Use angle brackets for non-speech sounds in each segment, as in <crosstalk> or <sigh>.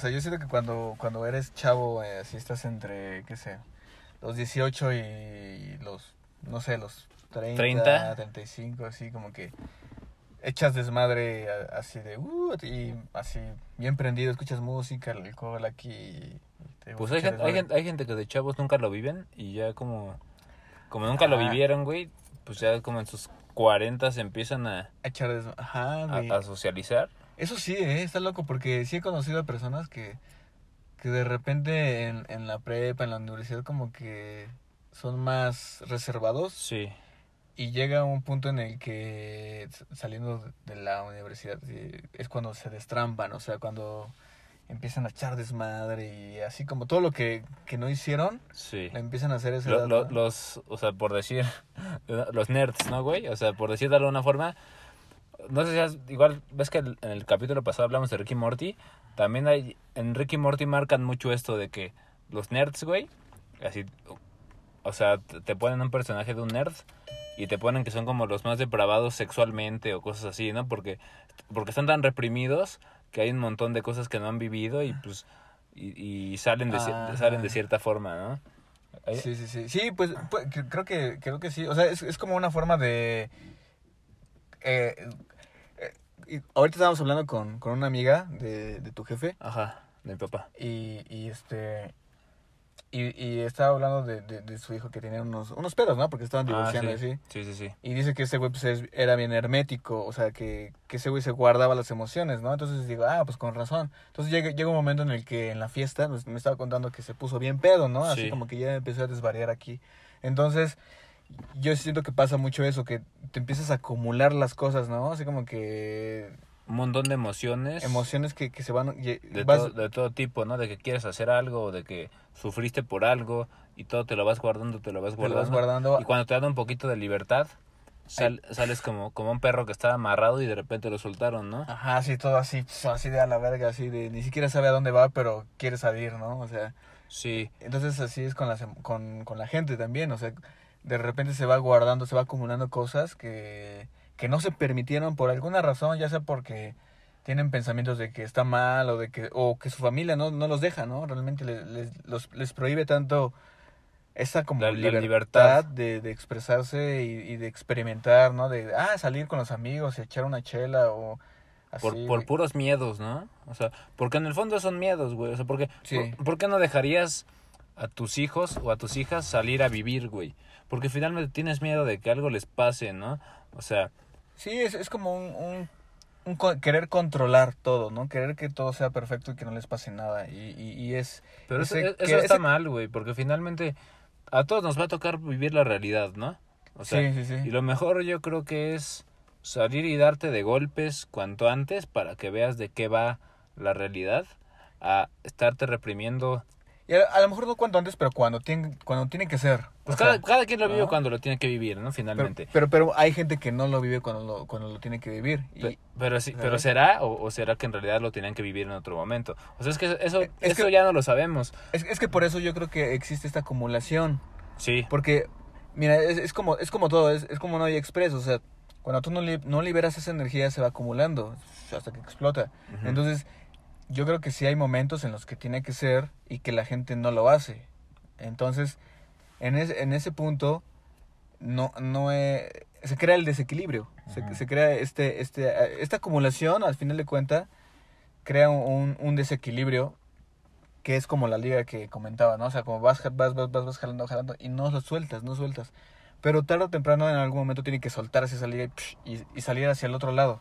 sea, yo siento que cuando, cuando eres chavo, eh, así estás entre, qué sé, los 18 y los, no sé, los 30, 30. 35, así como que echas desmadre así de, uh, y así bien prendido, escuchas música, el alcohol aquí. te Pues hay gente, hay, gente, hay gente que de chavos nunca lo viven y ya como, como nunca lo vivieron, güey, pues ya como en sus 40 se empiezan a, Echar. Ajá, a socializar. Eso sí, eh, está loco, porque sí he conocido a personas que, que de repente en, en la prepa, en la universidad, como que son más reservados Sí. y llega un punto en el que saliendo de la universidad eh, es cuando se destrampan, o sea, cuando empiezan a echar desmadre y así como todo lo que, que no hicieron, Sí. lo empiezan a hacer esa Lo- edad, lo- ¿no? los, o sea, por decir, <laughs> los nerds, ¿no, güey? O sea, por decir de alguna forma, no sé si has, igual, ves que en el capítulo pasado hablamos de Ricky Morty, también hay, en Ricky Morty marcan mucho esto de que los nerds, güey, así, o sea, te ponen un personaje de un nerd y te ponen que son como los más depravados sexualmente o cosas así, ¿no? Porque, porque están tan reprimidos que hay un montón de cosas que no han vivido y pues, y, y salen, de, Ajá. salen de cierta forma, ¿no? Hay- Sí, sí, sí. Sí, pues, pues, cre- creo que creo que sí. O sea, es, es como una forma de... eh, y ahorita estábamos hablando con, con una amiga de, de tu jefe Ajá, de mi papá. y, y este... Y, y estaba hablando de, de, de su hijo que tenía unos, unos pedos, ¿no? Porque estaban Ah, divorciando sí. así. sí, sí, sí. Y dice que ese güey pues, es- era bien hermético, o sea, que, que ese güey se guardaba las emociones, ¿no? Entonces digo, ah, pues con razón. Entonces llega, llega un momento en el que en la fiesta pues, me estaba contando que se puso bien pedo, ¿no? Así Sí. como que ya empezó a desvariar aquí. Entonces, yo siento que pasa mucho eso, que te empiezas a acumular las cosas, ¿no? Así como que Un montón de emociones. emociones que, que se van... y- De, vas- todo, de todo tipo, ¿no? De que quieres hacer algo, o de que sufriste por algo y todo te lo vas guardando, te lo vas te lo guardando. vas guardando. Y cuando te dan un poquito de libertad, sal- sales como, como un perro que estaba amarrado y de repente lo soltaron, ¿no? Ajá, así todo así, pf, así de a la verga, así de ni siquiera sabe a dónde va, pero quiere salir, ¿no? O sea... Sí, Entonces así es con, las, em- con, con la gente también, o sea, de repente se va guardando, se va acumulando cosas que, que no se permitieron por alguna razón, ya sea porque tienen pensamientos de que está mal o de que o que su familia no, no los deja, ¿no? Realmente les, les, los- les prohíbe tanto esa como La- la libertad, libertad. De, de expresarse y, y de experimentar, ¿no? De, ah, salir con los amigos y echar una chela o así. por, por puros miedos, ¿no? O sea, porque en el fondo son miedos, güey. O sea, porque, Sí. por, por qué no dejarías a tus hijos o a tus hijas salir a vivir, güey? Porque finalmente tienes miedo de que algo les pase, ¿no? O sea, Sí, es, es como un, un, un querer controlar todo, ¿no? Querer que todo sea perfecto y que no les pase nada. Y, y, y es... Pero eso, ese- eso que está ese- mal, güey, porque finalmente a todos nos va a tocar vivir la realidad, ¿no? O sea, sí, sí, sí. y lo mejor yo creo que es salir y darte de golpes cuanto antes para que veas de qué va la realidad a estarte reprimiendo. Y a, a lo mejor no cuanto antes, pero cuando tiene, cuando tiene que ser. Pues cada, cada quien lo vive ¿no? cuando lo tiene que vivir, ¿no? Finalmente. pero, pero hay gente que no lo vive cuando lo, cuando lo tiene que vivir. Y, pero sí, pero será o, o será que en realidad lo tenían que vivir en otro momento. O sea, es que eso, Es eso que- ya no lo sabemos. es, es que por eso yo creo que existe esta acumulación. Sí. Porque, mira, es, es como, es como todo, es, es como un hoy express. O sea, cuando tú no, li- no liberas esa energía se va acumulando hasta que explota. Entonces, yo creo que sí hay momentos en los que tiene que ser y que la gente no lo hace. Entonces, en, ese en ese punto, no, no eh, se crea el desequilibrio. Se, se crea este, este, eh, esta acumulación, al final de cuentas, crea un, un desequilibrio que es como la liga que comentaba, ¿no? O sea, como vas, vas, vas, vas, vas jalando, jalando y no lo sueltas, no sueltas. Pero tarde o temprano en algún momento tiene que soltarse esa liga y, psh, y, y salir hacia el otro lado.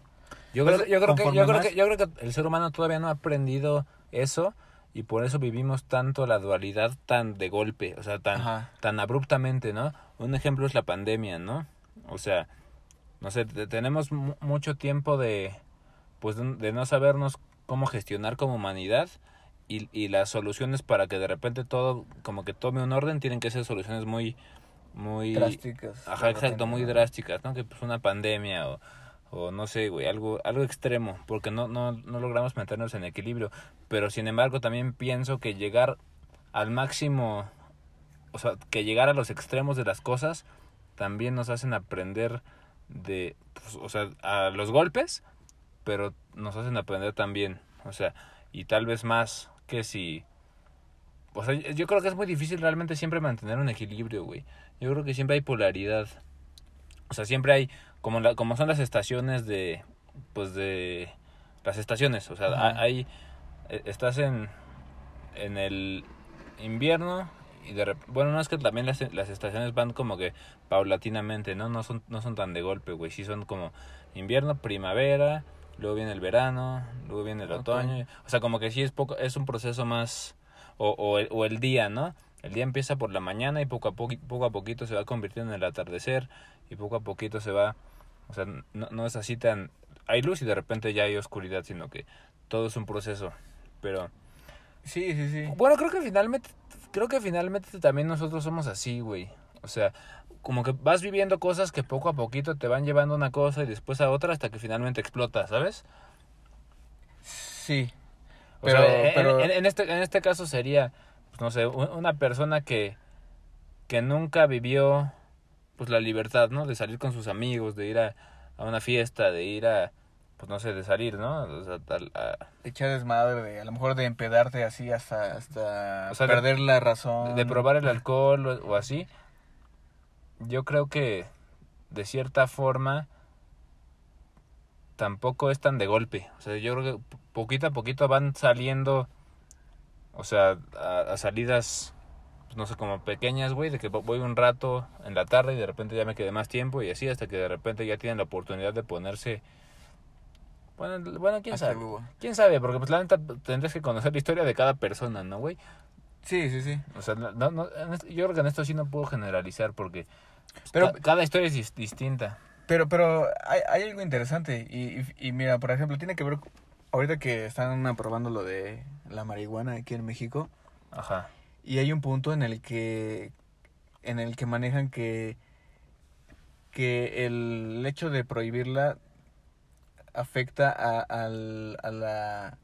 Yo creo, Pues, yo, creo que, yo, creo que, yo creo que el ser humano todavía no ha aprendido eso y por eso vivimos tanto la dualidad tan de golpe, o sea, tan, Ajá. tan abruptamente, ¿no? Un ejemplo es la pandemia, ¿no? O sea, no sé, te- tenemos mu- mucho tiempo de, pues, de, no sabernos cómo gestionar como humanidad y, y las soluciones para que de repente todo, como que tome un orden, tienen que ser soluciones muy, muy... Drásticas. Ajá, exacto, muy drásticas, ¿no? Que pues una pandemia o, o no sé, güey, algo, algo extremo, porque no, no, no logramos mantenernos en equilibrio. Pero sin embargo también pienso que llegar al máximo, o sea, que llegar a los extremos de las cosas también nos hacen aprender de, pues, o sea, a los golpes, pero nos hacen aprender también. O sea, y tal vez más que si... O sea, yo creo que es muy difícil realmente siempre mantener un equilibrio, güey. Yo creo que siempre hay polaridad. O sea, siempre hay, como, la, como son las estaciones de, pues de, las estaciones, o sea, Ajá. hay, eh, estás en, en el invierno y de bueno, no es que también las, las estaciones van como que paulatinamente, ¿no? No son, no son tan de golpe, güey, sí son como invierno, primavera, luego viene el verano, luego viene el otoño, o sea, como que sí es poco, es un proceso más, o, o, el, o el día, ¿no? El día empieza por la mañana y poco a, poco, poco a poquito se va convirtiendo en el atardecer y poco a poquito se va, o sea, no, no es así tan, hay luz y de repente ya hay oscuridad, sino que todo es un proceso, pero... Sí, sí, sí. Bueno, creo que finalmente, creo que finalmente también nosotros somos así, güey. O sea, como que vas viviendo cosas que poco a poquito te van llevando a una cosa y después a otra hasta que finalmente explota, ¿sabes? Sí. O Pero- sea, en- pero- en, en este, en este caso sería, no sé, un- una persona que, que nunca vivió pues la libertad, ¿no? De salir con sus amigos, de ir a, a una fiesta, de ir a, pues no sé, de salir, ¿no? O sea, tal- a- Echar desmadre, de, a lo mejor de empedarte así hasta, hasta O sea, de- perder la razón. de probar el alcohol o, o así, yo creo que de cierta forma tampoco es tan de golpe. O sea, yo creo que po- poquito a poquito van saliendo, o sea, a, a salidas, pues, no sé, como pequeñas, güey, de que vo- voy un rato en la tarde y de repente ya me quedé más tiempo y así hasta que de repente ya tienen la oportunidad de ponerse... Bueno, bueno quién sabe. ¿Quién sabe? Porque pues la neta tendrías que conocer la historia de cada persona, ¿no, güey? Sí, sí, sí. O sea, no, yo creo que en esto sí no puedo generalizar porque Pero- ca- cada historia es dis- distinta. Pero, pero hay, hay algo interesante. Y, y, y mira, por ejemplo, tiene que ver. Ahorita que están aprobando lo de la marihuana aquí en México. Ajá. Y hay un punto en el que. En el que manejan que. Que el hecho de prohibirla afecta a, al, a la.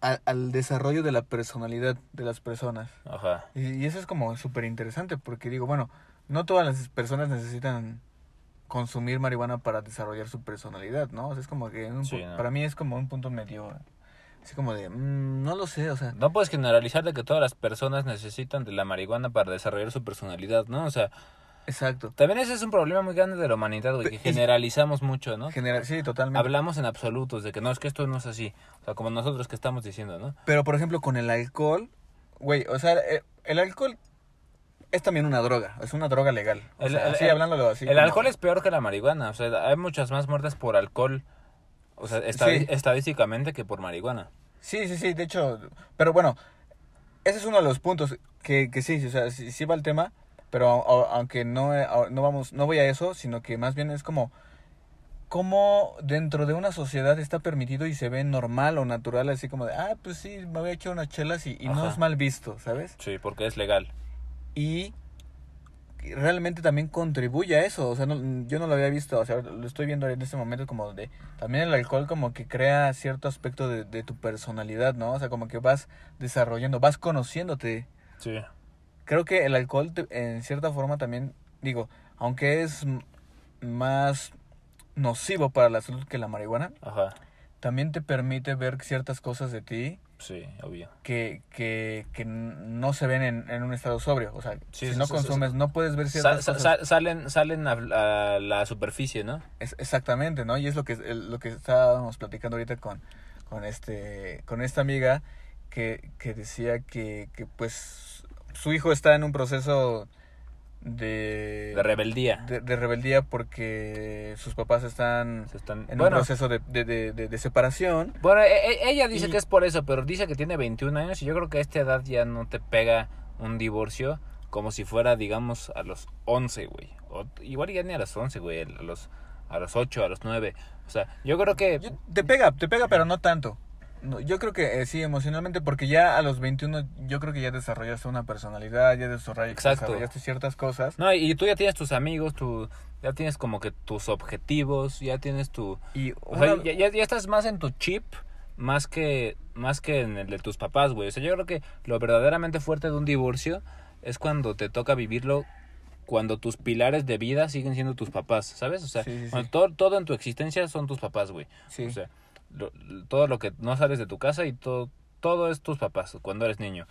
a- al desarrollo de la personalidad de las personas. Ajá. Y, y eso es como súper interesante porque digo, bueno, no todas las personas necesitan consumir marihuana para desarrollar su personalidad, ¿no? O sea, es como que un Sí, ¿no? para mí es como un punto medio, así como de, mm, no lo sé, o sea, No puedes generalizar de que todas las personas necesitan de la marihuana para desarrollar su personalidad, ¿no? O sea, exacto. también ese es un problema muy grande de la humanidad, güey, que generalizamos mucho, ¿no? General, sí, totalmente. Hablamos en absolutos de que no, es que esto no es así. O sea, como nosotros que estamos diciendo, ¿no? Pero por ejemplo, con el alcohol, güey, o sea, eh, el alcohol es también una droga, es una droga legal. O El- sea, el- así el- hablándolo así. el como- alcohol es peor que la marihuana. O sea, hay muchas más muertes por alcohol, o sea, Sí. estadísticamente que por marihuana. Sí, sí, sí, de hecho, pero bueno, ese es uno de los puntos que, que sí, o sea, sí, sí va el tema, pero a- a- aunque no, a- no vamos, no voy a eso, sino que más bien es como, cómo dentro de una sociedad está permitido y se ve normal o natural, así como de, ah, pues sí, me voy a echar unas chelas y, y no es mal visto, ¿sabes? Sí, porque es legal. Y realmente también contribuye a eso, o sea, no- yo no lo había visto, o sea, lo estoy viendo en este momento como de, también el alcohol como que crea cierto aspecto de, de tu personalidad, ¿no? O sea, como que vas desarrollando, vas conociéndote. Sí. Creo que el alcohol te- en cierta forma también, digo, aunque es más nocivo para la salud que la marihuana, Ajá. también te permite ver ciertas cosas de ti Sí, obvio. que, que, que no se ven en, en un estado sobrio. O sea, Sí, si sí, no sí, consumes, no puedes ver ciertas sa- cosas. sa- salen salen a, a la superficie, ¿no? Es- exactamente, ¿no? Y es lo que lo que estábamos platicando ahorita con, con este con esta amiga que, que decía que, que pues su hijo está en un proceso de De rebeldía. de, de rebeldía porque sus papás están Se están... en Bueno, un proceso de, de, de, de- de separación. bueno, e- e- ella dice Y- que es por eso, pero dice que tiene 21 años y yo creo que a esta edad ya no te pega un divorcio como si fuera, digamos, a los 11, güey. O, igual ya ni a los 11, güey, a los, a los 8, a los 9. O sea, yo creo que... Te pega, te pega, pero no tanto. No, yo creo que eh, sí, emocionalmente, porque ya a los 21 yo creo que ya desarrollaste una personalidad, ya desarrollaste ciertas cosas. No, y tú ya tienes tus amigos, tu, ya tienes como que tus objetivos, ya tienes tu... Y O sea, ya, ya, ya estás más en tu chip más que, más que en el de tus papás, güey. O sea, yo creo que lo verdaderamente fuerte de un divorcio es cuando te toca vivirlo cuando tus pilares de vida siguen siendo tus papás, ¿sabes? O sea, Sí, sí, sí. cuando todo, todo en tu existencia son tus papás, güey. sí. O sea, lo- todo lo que no sales de tu casa y todo, todo es tus papás cuando eres niño.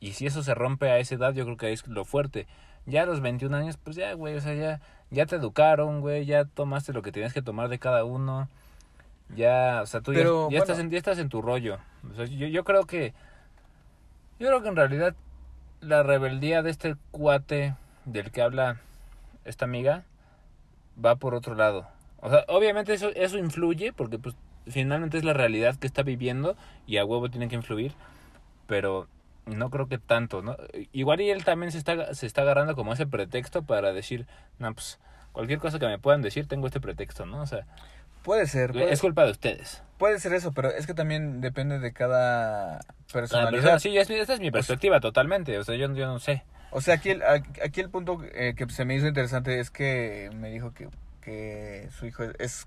Y si eso se rompe a esa edad, yo creo que es lo fuerte. Ya a los 21 años, pues ya, güey, o sea, ya, ya te educaron, güey, ya tomaste lo que tenías que tomar de cada uno. Ya, o sea, tú ya- Pero, ya, estás bueno. en, ya estás en tu rollo. O sea, yo, yo creo que, yo creo que en realidad la rebeldía de este cuate del que habla esta amiga va por otro lado. O sea, obviamente eso, eso influye porque pues finalmente es la realidad que está viviendo y a huevo tiene que influir, pero no creo que tanto, ¿no? Igual y él también se está, se está agarrando como ese pretexto para decir, no, pues cualquier cosa que me puedan decir tengo este pretexto, ¿no? O sea, Puede ser, puede, es culpa de ustedes. puede ser eso, pero es que también depende de cada Cada personalidad. persona- sí, es, esta es mi perspectiva totalmente, o sea, yo, yo no sé. O sea, aquí el, aquí el punto eh, que se me hizo interesante es que me dijo que, que su hijo es, es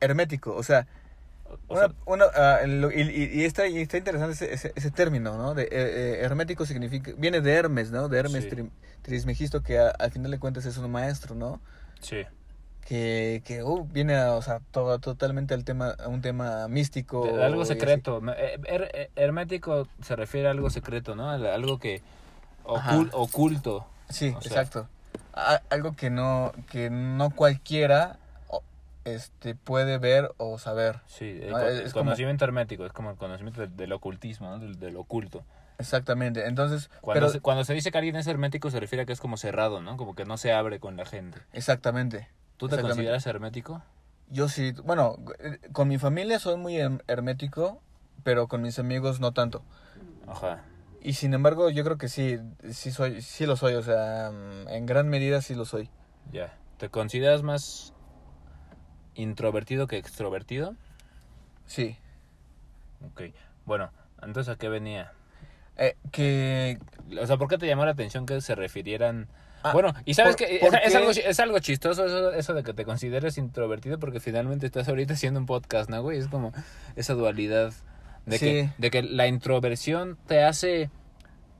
hermético. O sea, O una, sea, una, ah, lo- y, y- y está, y está interesante ese, ese, ese término, ¿no? De, eh, eh, hermético significa, viene de Hermes, ¿no? De Hermes Sí. Tri- Trismegisto, que a- al final de cuentas es un maestro, ¿no? sí. Que, que uh, viene, a, o sea, todo, totalmente al tema, a un tema místico. De- de algo secreto. Eh, her- hermético se refiere a algo secreto, ¿no? A Algo que ocul- oculto. Sí, O sea- exacto. A- algo que no, que no cualquiera este, puede ver o saber. Sí, el, como- conocimiento hermético, es como el conocimiento del, del ocultismo, ¿no? Del, del oculto. Exactamente. Entonces, Cuando, pero, se, cuando se dice que alguien es hermético se refiere a que es como cerrado, ¿no? Como que no se abre con la gente. exactamente. ¿Tú te Exactamente. consideras hermético? Yo sí, bueno, con mi familia soy muy her- hermético, pero con mis amigos no tanto. Ajá. Y sin embargo, yo creo que sí, sí soy, sí lo soy, o sea, en gran medida sí lo soy. Ya. ¿Te consideras más introvertido que extrovertido? Sí. Ok. Bueno, entonces ¿a qué venía? Eh, que O sea, ¿por qué te llamó la atención que se refirieran Ah, bueno, y sabes por- que es algo, es algo chistoso eso, eso de que te consideres introvertido porque finalmente estás ahorita haciendo un podcast, ¿no, güey? Es como esa dualidad de, Sí. que, de que la introversión te hace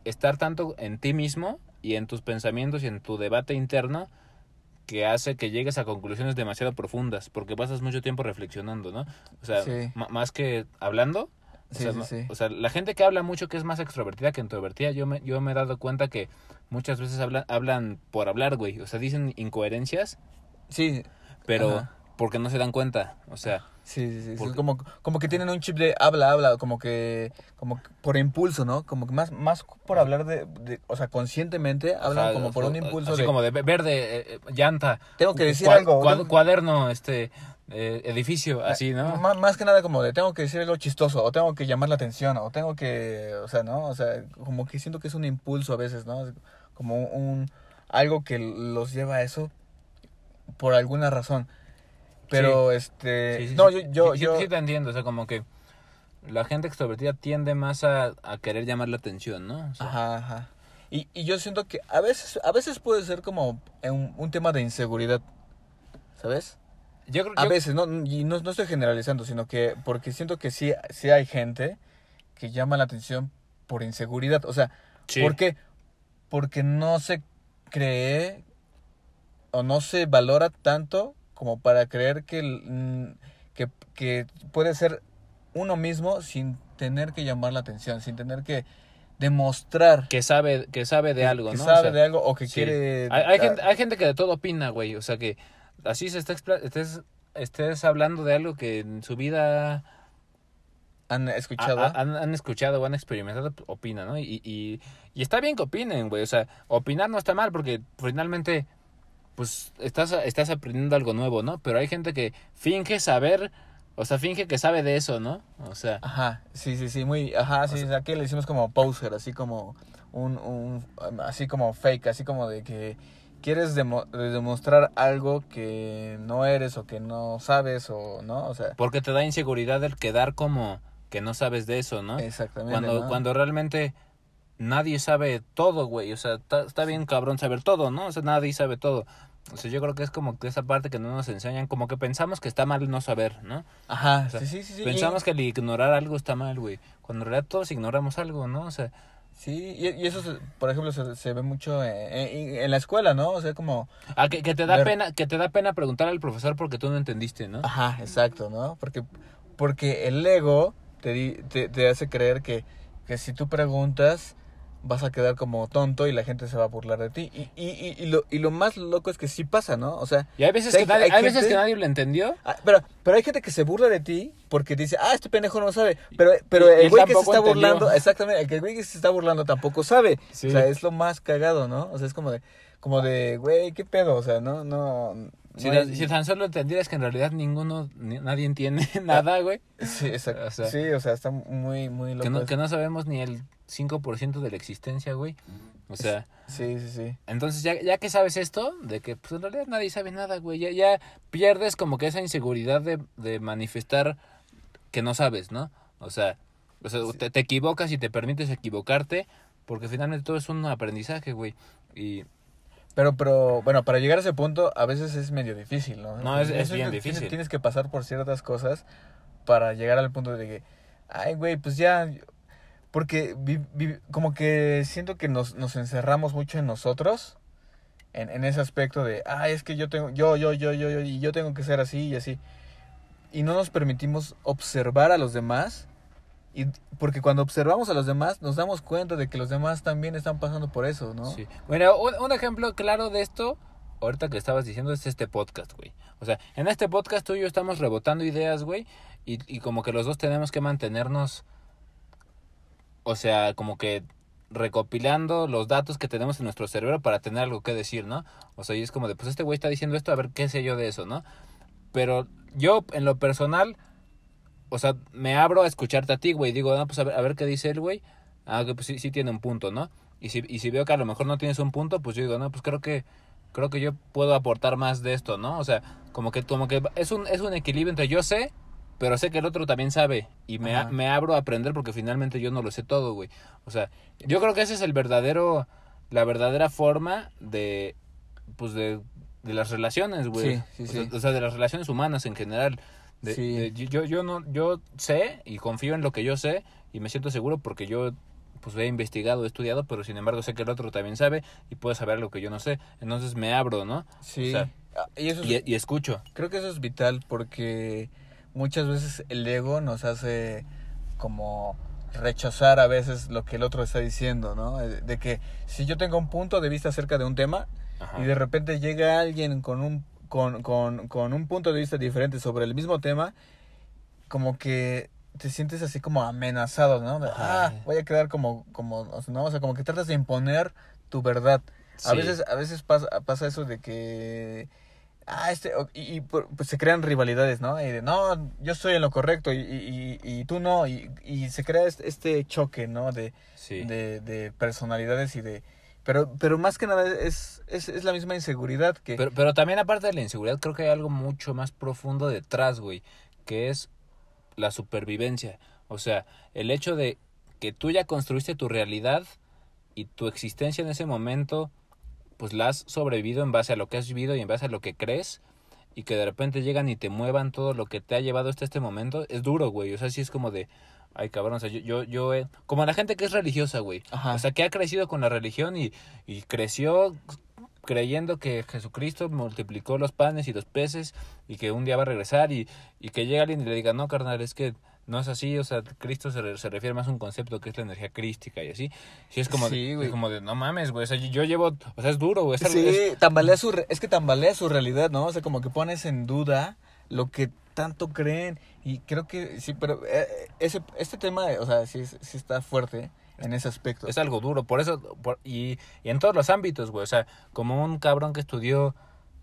estar tanto en ti mismo y en tus pensamientos y en tu debate interno que hace que llegues a conclusiones demasiado profundas porque pasas mucho tiempo reflexionando, ¿no? O sea, Sí. más que hablando. O sea, sí, no- sí. o sea, la gente que habla mucho que es más extrovertida que introvertida, yo me, yo me he dado cuenta que muchas veces hablan, hablan por hablar, güey. O sea, dicen incoherencias, sí, pero Ajá. porque no se dan cuenta. O sea, Sí, sí, sí. ¿Por Es qué? como, como que tienen un chip de habla, habla, como que, como por impulso, ¿no? Como que más, más por hablar de, de- o sea, conscientemente hablan ajá, como por un impulso así de, como de ve- verde, eh, eh, llanta. Tengo que decir cua- algo, cua- Cuaderno, este, eh, edificio, así, ¿no? Má- más que nada como de tengo que decir algo chistoso, o tengo que llamar la atención, o tengo que, o sea, ¿no? O sea, como que siento que es un impulso a veces, ¿no? Como un, algo que los lleva a eso por alguna razón. Pero, este, Sí, sí, no, yo, yo, Sí, sí, yo- sí te entiendo, o sea, como que la gente extrovertida tiende más a, a querer llamar la atención, ¿no? O sea, Ajá, ajá. Y, y yo siento que a veces, a veces puede ser como un, un tema de inseguridad, ¿sabes? Yo creo A yo- veces, no, y no, no estoy generalizando, sino que porque siento que sí, sí hay gente que llama la atención por inseguridad. O sea, sí. ¿por qué? Porque no se cree o no se valora tanto como para creer que, mm, que, que puede ser uno mismo sin tener que llamar la atención, sin tener que demostrar que sabe, que sabe de que- algo, que ¿no? O sabe sea, de algo o que sí. quiere... Hay, hay gente, hay gente que de todo opina, güey. O sea, que así se está estés, estés hablando de algo que en su vida ¿Han ha- escuchado? ha- han, han escuchado o han experimentado, opina, ¿no? Y, y, y está bien que opinen, güey. O sea, opinar no está mal porque finalmente, pues, estás, estás aprendiendo algo nuevo, ¿no? Pero hay gente que finge saber, o sea, finge que sabe de eso, ¿no? O sea, Ajá, sí, sí, sí, muy, ajá, sí, O sea- aquí le decimos como poser, así como un, un, así como fake, así como de que quieres demo- de demostrar algo que no eres o que no sabes o, ¿no? O sea, porque te da inseguridad el quedar como que no sabes de eso, ¿no? exactamente, Cuando, ¿no? cuando realmente nadie sabe todo, güey. O sea, está bien cabrón saber todo, ¿no? O sea, nadie sabe todo. O sea, yo creo que es como que esa parte que no nos enseñan, como que pensamos que está mal no saber, ¿no? Ajá, o sea, sí, sí, sí, sí. Pensamos que el ignorar algo está mal, güey. Cuando en realidad todos ignoramos algo, ¿no? O sea, Sí, y, y eso, se- por ejemplo, se, se ve mucho en, en- en la escuela, ¿no? O sea, como, ah, que, que te da Ver- pena, que te da pena preguntar al profesor porque tú no entendiste, ¿no? ajá, exacto, ¿no? Porque, porque el ego te, di- te, te hace creer que, que si tú preguntas vas a quedar como tonto y la gente se va a burlar de ti. Y, y, y, y lo, y lo más loco es que sí pasa, ¿no? O sea, Y hay veces, que, nadie, hay veces que nadie lo entendió. ah, pero, pero hay gente que se burla de ti porque dice, ah, este pendejo no sabe. Pero, pero el güey que se está entendió. burlando, exactamente, el güey que se está burlando tampoco sabe. Sí. O sea, es lo más cagado, ¿no? O sea, es como de, como de, güey, ¿qué pedo? O sea, no, no. Si, no tan- hay- si tan solo entendieras que en realidad ninguno, ni- nadie entiende <laughs> nada, güey. Sí, exacto. O sea- sí, o sea, está muy, muy loco. Que no, que no sabemos ni el 5% de la existencia, güey. O sea, Sí, sí, sí. entonces ya, ya que sabes esto, de que pues en realidad nadie sabe nada, güey, ya, ya pierdes como que esa inseguridad de, de manifestar que no sabes, ¿no? O sea, o sea te, te equivocas y te permites equivocarte porque finalmente todo es un aprendizaje, güey. Y Pero, pero, bueno, para llegar a ese punto a veces es medio difícil, ¿no? No, es- bien tienes- difícil. Tienes que pasar por ciertas cosas para llegar al punto de que, ay, güey, pues ya, porque vi- vi- como que siento que nos, nos encerramos mucho en nosotros, en, en ese aspecto de, ay, es que yo tengo, yo, yo, yo, yo, yo, y yo tengo que ser así y así. Y no nos permitimos observar a los demás. Y porque cuando observamos a los demás nos damos cuenta de que los demás también están pasando por eso, ¿no? Sí. Bueno, un, un ejemplo claro de esto, ahorita que estabas diciendo, es este podcast, güey. O sea, en este podcast tú y yo estamos rebotando ideas, güey, y, y como que los dos tenemos que mantenernos, o sea, como que recopilando los datos que tenemos en nuestro cerebro para tener algo que decir, ¿no? O sea, y es como de, pues este güey está diciendo esto, a ver qué sé yo de eso, ¿no? Pero yo, en lo personal, o sea, me abro a escucharte a ti, güey. Digo, no, pues a ver, a ver qué dice el güey. Ah, que pues sí, sí tiene un punto, ¿no? Y si, y si veo que a lo mejor no tienes un punto, pues yo digo, no, pues creo que creo que yo puedo aportar más de esto, ¿no? O sea, como que como que es un es un equilibrio entre yo sé, pero sé que el otro también sabe y me, a- me abro a aprender porque finalmente yo no lo sé todo, güey. O sea, yo creo que ese es el verdadero la verdadera forma de pues de, de las relaciones, güey. Sí, sí, o, sí. Sea, o sea, de las relaciones humanas en general. De- Sí. de- yo, yo no, yo sé y confío en lo que yo sé y me siento seguro porque yo pues he investigado, he estudiado, pero sin embargo sé que el otro también sabe y puede saber lo que yo no sé. Entonces me abro, ¿no? Sí. O sea, Ah, y eso es- Y, y escucho. Creo que eso es vital porque muchas veces el ego nos hace como rechazar a veces lo que el otro está diciendo, ¿no? De de que si yo tengo un punto de vista acerca de un tema Ajá. y de repente llega alguien con un, con, con, con un punto de vista diferente sobre el mismo tema, como que te sientes así como amenazado, ¿no? De, ah, voy a quedar como, como, ¿no? O sea, como que tratas de imponer tu verdad. A veces, a veces pasa, pasa eso de que ah, este, y, y, pues se crean rivalidades, ¿no? Y de, no, yo estoy en lo correcto y, y, y, y tú no, y, y se crea este, este choque, ¿no? De, Sí. de, de personalidades y de... Pero, pero más que nada es, es, es la misma inseguridad que... Pero, pero también aparte de la inseguridad, creo que hay algo mucho más profundo detrás, güey, que es la supervivencia. O sea, el hecho de que tú ya construiste tu realidad y tu existencia en ese momento, pues la has sobrevivido en base a lo que has vivido y en base a lo que crees, y que de repente llegan y te muevan todo lo que te ha llevado hasta este momento, es duro, güey. O sea, sí es como de, ay cabrón, o sea, yo, yo, yo he- como la gente que es religiosa, güey. Ajá. O sea, que ha crecido con la religión y, y creció creyendo que Jesucristo multiplicó los panes y los peces y que un día va a regresar y, y que llega alguien y le diga, no, carnal, es que no es así, o sea, Cristo se, re- se refiere más a un concepto que es la energía crística y así. Sí, es como, Sí, de, es como de, no mames, güey, o sea, yo, llevo, o sea, es duro, güey. es Sí, es- tambalea su, re- es que tambalea su realidad, ¿no? O sea, como que pones en duda lo que tanto creen y creo que sí, pero eh, ese, este tema, o sea, sí, sí está fuerte en ese aspecto. es algo duro, por eso, por- y, y en todos los ámbitos, güey, o sea, como un cabrón que estudió,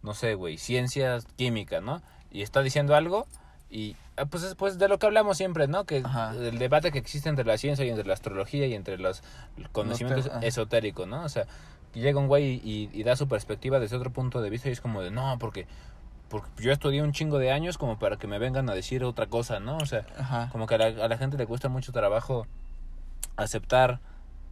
no sé, güey, ciencias, química, ¿no? Y está diciendo algo y, ah, pues es pues de lo que hablamos siempre, ¿no? Que Ajá. el debate que existe entre la ciencia y entre la astrología y entre los conocimientos No te- ah. esotéricos, ¿no? O sea, llega un güey y, y da su perspectiva desde otro punto de vista y es como de, no, porque, porque yo estudié un chingo de años como para que me vengan a decir otra cosa, ¿no? O sea, Ajá. como que a la, a la gente le cuesta mucho trabajo aceptar,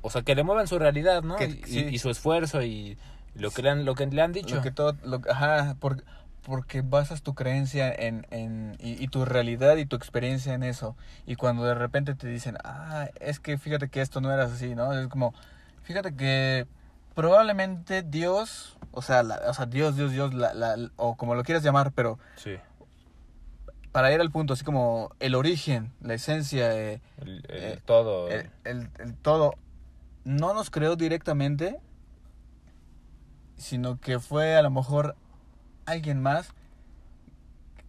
o sea, que le muevan su realidad, ¿no? Que- y, sí. y su esfuerzo y lo que le han, lo que le han dicho. Lo que todo, lo, ajá, por- porque basas tu creencia en, en y, y tu realidad y tu experiencia en eso. Y cuando de repente te dicen, ah, es que fíjate que esto no era así, ¿no? Es como, fíjate que probablemente Dios, o sea, la- o sea Dios, Dios, Dios, la, la, o como lo quieras llamar, pero Sí. para ir al punto, así como el origen, la esencia, eh, El, el Eh, todo. el, el- el todo, no nos creó directamente, sino que fue a lo mejor alguien más,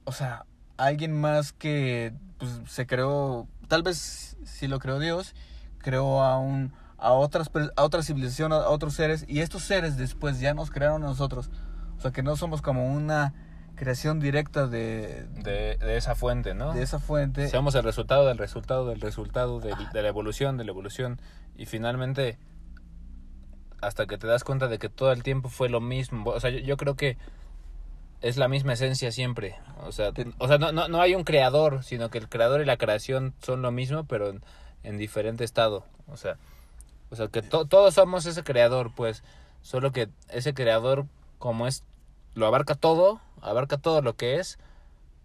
o sea, alguien más que pues, se creó, tal vez si lo creó Dios, creó a un a otras a otra civilización, a otros seres y estos seres después ya nos crearon a nosotros. O sea, que no somos como una creación directa de, de, de esa fuente, ¿no? de esa fuente. Somos el resultado del resultado del resultado de, la evolución, de la evolución. Y finalmente, hasta que te das cuenta de que todo el tiempo fue lo mismo. O sea, yo, yo creo que es la misma esencia siempre. O sea, o sea no, no, no hay un creador, sino que el creador y la creación son lo mismo, pero en, en diferente estado. O sea, o sea que to- todos somos ese creador, pues. Solo que ese creador, como es, lo abarca todo, abarca todo lo que es,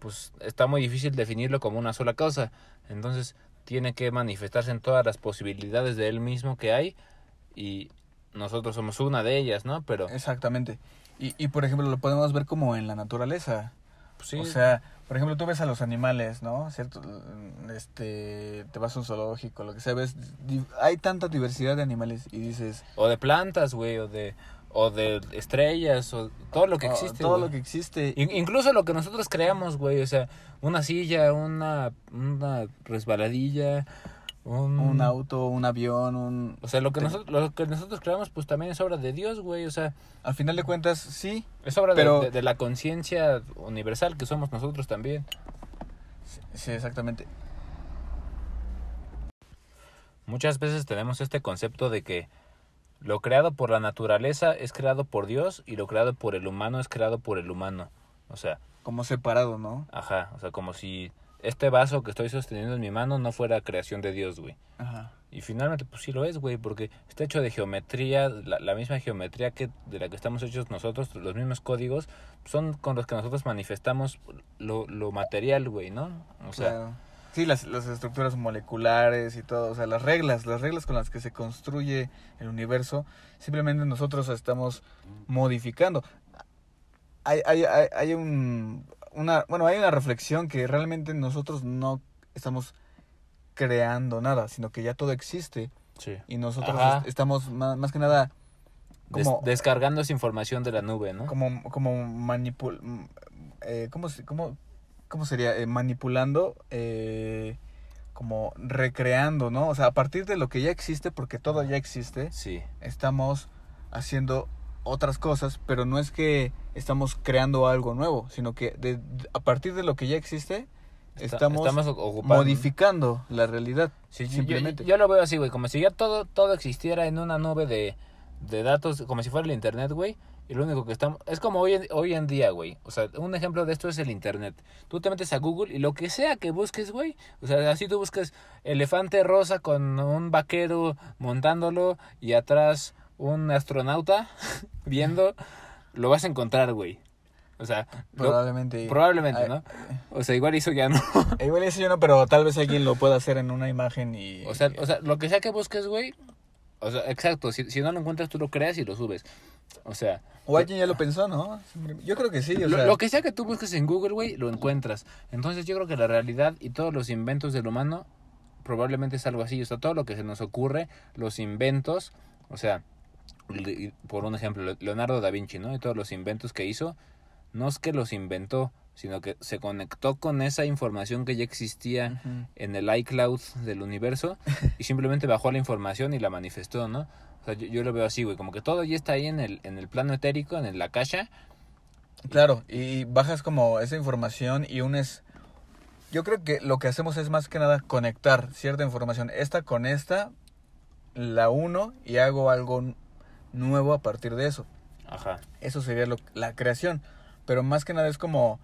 pues está muy difícil definirlo como una sola cosa. Entonces tiene que manifestarse en todas las posibilidades de él mismo que hay y nosotros somos una de ellas, ¿no? Pero Exactamente. Y, y por ejemplo, lo podemos ver como en la naturaleza. pues, sí, O sea, por ejemplo, tú ves a los animales, ¿no? ¿Cierto? Este, te vas a un zoológico, lo que sea, ves, hay tanta diversidad de animales y dices, o de plantas, güey, o de o de estrellas, o todo lo que "Oh, existe. todo güey". lo que existe. In- Incluso lo que nosotros creamos, güey, o sea, una silla, una, una resbaladilla, un, Un auto, un avión, un... O sea, lo que, Te- nosotros, lo que nosotros creamos, pues también es obra de Dios, güey, o sea, Al final de cuentas, sí, es obra de- Pero- de, de la conciencia universal que somos nosotros también. sí, exactamente. Muchas veces tenemos este concepto de que lo creado por la naturaleza es creado por Dios y lo creado por el humano es creado por el humano. O sea, Como separado, ¿no? ajá, o sea, como si este vaso que estoy sosteniendo en mi mano no fuera creación de Dios, güey. Ajá. Y finalmente, pues sí lo es, güey, porque está hecho de geometría, la, la misma geometría que de la que estamos hechos nosotros, los mismos códigos, son con los que nosotros manifestamos lo, lo material, güey, ¿no? O sea. Sí, las, las estructuras moleculares y todo, o sea, las reglas, las reglas con las que se construye el universo, simplemente nosotros estamos modificando. Hay, hay, hay, hay un, una, bueno, hay una reflexión que realmente nosotros no estamos creando nada, sino que ya todo existe sí. y nosotros Ajá. estamos ma- más, que nada Des- como, descargando esa información de la nube, ¿no? como, como manipul... Eh, ¿cómo, cómo, cómo sería? Eh, manipulando, eh, como recreando, ¿no? O sea, a partir de lo que ya existe, porque todo ya existe, Sí. estamos haciendo otras cosas, pero no es que estamos creando algo nuevo, sino que de, a partir de lo que ya existe, Está- estamos, estamos modificando la realidad. Sí, simplemente. Yo, yo lo veo así, güey, como si ya todo, todo existiera en una nube de, de datos, como si fuera el internet, güey. Y lo único que estamos... Es como hoy en, hoy en día, güey. O sea, un ejemplo de esto es el internet. Tú te metes a Google y lo que sea que busques, güey. O sea, así tú buscas elefante rosa con un vaquero montándolo y atrás un astronauta <laughs> viendo, lo vas a encontrar, güey. O sea, lo- Probablemente. probablemente, ¿no? O sea, igual hizo ya <laughs> no. eh, Igual eso yo no, pero tal vez alguien lo pueda hacer en una imagen y... O sea, o sea, lo que sea que busques, güey. O sea, exacto. Si, si no lo encuentras, tú lo creas y lo subes. O sea, O alguien ya lo pensó, ¿no? Yo creo que sí, o lo, sea... lo que sea que tú busques en Google, güey, lo encuentras. Entonces yo creo que la realidad y todos los inventos del humano probablemente es algo así. O sea, todo lo que se nos ocurre, los inventos, o sea, por un ejemplo, Le- Leonardo da Vinci, ¿no? Y todos los inventos que hizo, no es que los inventó, sino que se conectó con esa información que ya existía en el iCloud del universo <laughs> y simplemente bajó la información y la manifestó, ¿no? O sea, yo, yo lo veo así, güey, como que todo ya está ahí en el, en el plano etérico, en la caja. Claro, y bajas como esa información y unes... Yo creo que lo que hacemos es más que nada conectar cierta información, esta con esta, la uno y hago algo nuevo a partir de eso. Ajá. Eso sería lo, la creación. Pero más que nada es como,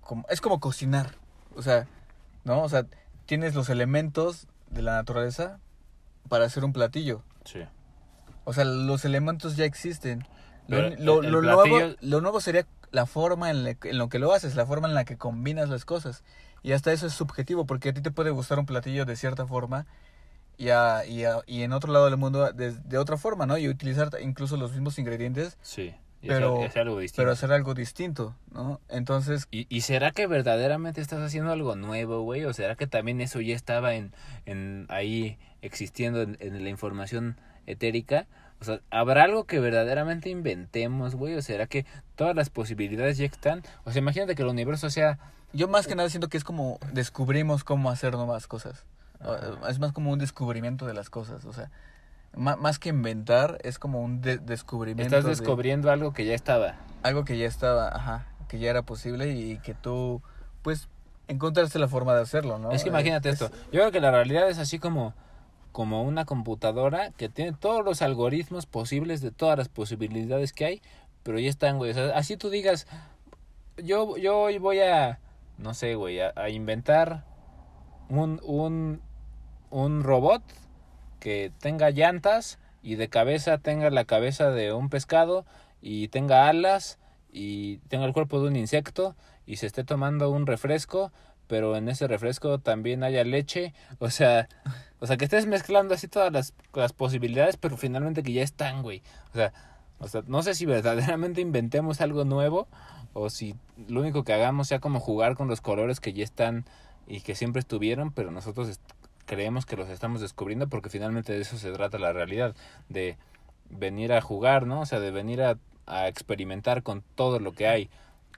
como... Es como cocinar. O sea, ¿no? O sea, tienes los elementos de la naturaleza para hacer un platillo. Sí. O sea, los elementos ya existen. Lo, lo- nuevo, lo nuevo sería la forma en, la que- en lo que lo haces, la forma en la que combinas las cosas. Y hasta eso es subjetivo, porque a ti te puede gustar un platillo de cierta forma y, a- y, a- y en otro lado del mundo de, de otra forma, ¿no? Y utilizar incluso los mismos ingredientes. Sí. y pero, hacer, hacer algo distinto. pero hacer algo distinto, ¿no? Entonces, ¿Y, ¿Y será que verdaderamente estás haciendo algo nuevo, güey? ¿O será que también eso ya estaba en, en ahí existiendo en, en la información etérica? O sea, ¿habrá algo que verdaderamente inventemos, güey? ¿O será que todas las posibilidades ya están? O sea, imagínate que el universo sea... yo más que nada siento que es como descubrimos cómo hacer nuevas cosas. Ajá. Es más como un descubrimiento de las cosas, o sea, más que inventar, es como un de- descubrimiento. Estás de descubriendo algo que ya estaba. algo que ya estaba, ajá, que ya era posible y que tú, pues, encontraste la forma de hacerlo, ¿no? Es que imagínate Es- esto. Yo creo que la realidad es así como, como una computadora que tiene todos los algoritmos posibles de todas las posibilidades que hay, pero ya están, güey. O sea, así tú digas, yo, yo hoy voy a, no sé, güey, a, a inventar un, un, un robot que tenga llantas y de cabeza tenga la cabeza de un pescado y tenga alas y tenga el cuerpo de un insecto y se esté tomando un refresco, pero en ese refresco también haya leche, o sea, o sea que estés mezclando así todas las, las posibilidades, pero finalmente que ya están, güey. O sea, o sea, no sé si verdaderamente inventemos algo nuevo o si lo único que hagamos sea como jugar con los colores que ya están y que siempre estuvieron, pero nosotros creemos que los estamos descubriendo porque finalmente de eso se trata la realidad, de venir a jugar, ¿no? O sea, de venir a, a experimentar con todo lo que hay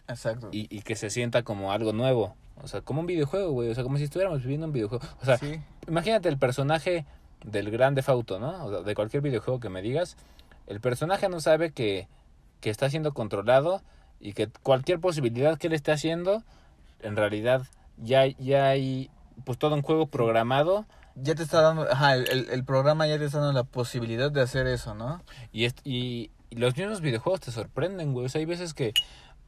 Exacto. y, y que se sienta como algo nuevo. O sea, como un videojuego, güey. O sea, como si estuviéramos viviendo un videojuego. O sea, sí, imagínate el personaje del Grande Fauto, ¿no? O sea, de cualquier videojuego que me digas. El personaje no sabe que, que está siendo controlado y que cualquier posibilidad que él esté haciendo, en realidad ya, ya hay pues todo un juego programado ya te está dando, ajá, el, el- programa ya te está dando la posibilidad de hacer eso, ¿no? Y, y los mismos videojuegos te sorprenden, güey. O sea, hay veces que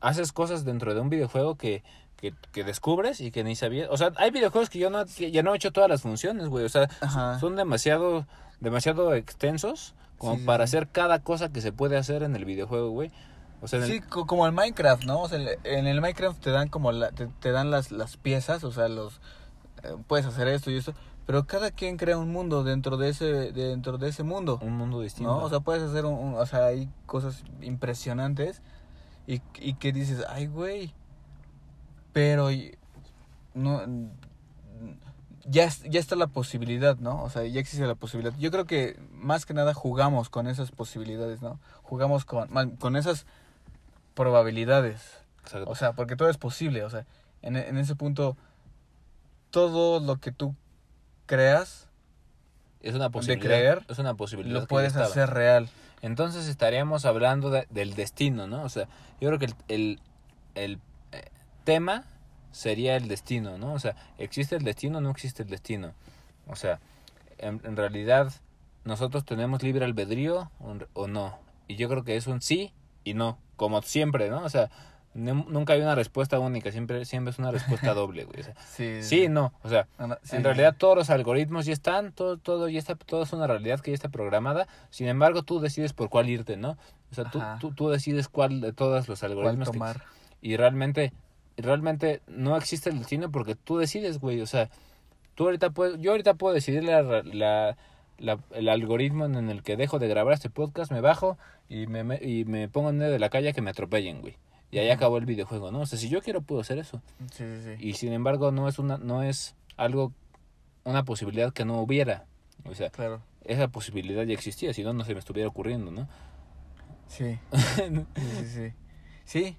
haces cosas dentro de un videojuego que, que, que descubres y que ni sabías. O sea, hay videojuegos que yo no, que ya no he hecho todas las funciones, güey. O sea, Ajá. son demasiado, demasiado extensos como Sí, para sí. hacer cada cosa que se puede hacer en el videojuego, güey. O sea, el- Sí, co- como el Minecraft, ¿no? O sea, en el Minecraft te dan como la, te, te dan las, las piezas, o sea, los puedes hacer esto y esto, pero cada quien crea un mundo dentro de ese dentro de ese mundo, un mundo distinto. ¿no? O sea, puedes hacer un, un- o sea, hay cosas impresionantes y, y que dices, "Ay, güey." Pero no ya ya está la posibilidad, ¿no? O sea, ya existe la posibilidad. Yo creo que más que nada jugamos con esas posibilidades, ¿no? Jugamos con con esas probabilidades. Exacto. O sea, porque todo es posible, o sea, en, en ese punto todo lo que tú creas es una posibilidad. creer, es una posibilidad. lo puedes hacer real. Entonces estaríamos hablando de- del destino, ¿no? O sea, yo creo que el, el, el, eh, tema sería el destino, ¿no? O sea, ¿existe el destino o no existe el destino? O sea, en, en realidad nosotros tenemos libre albedrío o, o no. Y yo creo que es un sí y no, como siempre, ¿no? O sea, nu- nunca hay una respuesta única, siempre, siempre es una respuesta <laughs> doble, güey. O sea, Sí, sí no, o sea, No, no, sí, en realidad todos los algoritmos ya están, todo, todo ya está, todo es una realidad que ya está programada. Sin embargo, tú decides por cuál irte, ¿no? O sea, tú, tú, tú decides cuál de todos los algoritmos que- tomar. y realmente, realmente no existe el destino porque tú decides, güey. O sea, tú ahorita puedes, yo ahorita puedo decidir la, la, la- el algoritmo en el que dejo de grabar este podcast, me bajo y me, me- y me pongo en medio de la calle que me atropellen, güey. Y ahí acabó el videojuego, ¿no? O sea, si yo quiero puedo hacer eso Sí, sí, sí. y sin embargo no es una no es algo una posibilidad que no hubiera o sea Claro. esa posibilidad ya existía si no no se me estuviera ocurriendo no Sí. <laughs> Sí, sí, sí.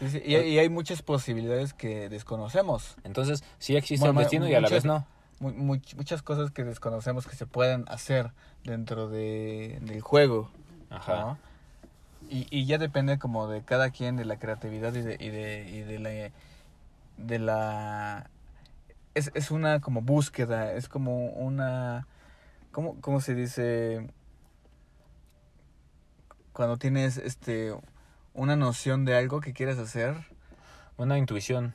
Sí. Y, hay- y hay muchas posibilidades que desconocemos. entonces sí existe Bueno, el destino y a la vez no Mu- much- muchas cosas que desconocemos que se pueden hacer dentro de, del juego. ajá ¿no? Y, y ya depende como de cada quien, de la creatividad y de, y de, y de la... De la es, es una como búsqueda, es como una... ¿Cómo, cómo se dice? Cuando tienes este una noción de algo que quieres hacer, una intuición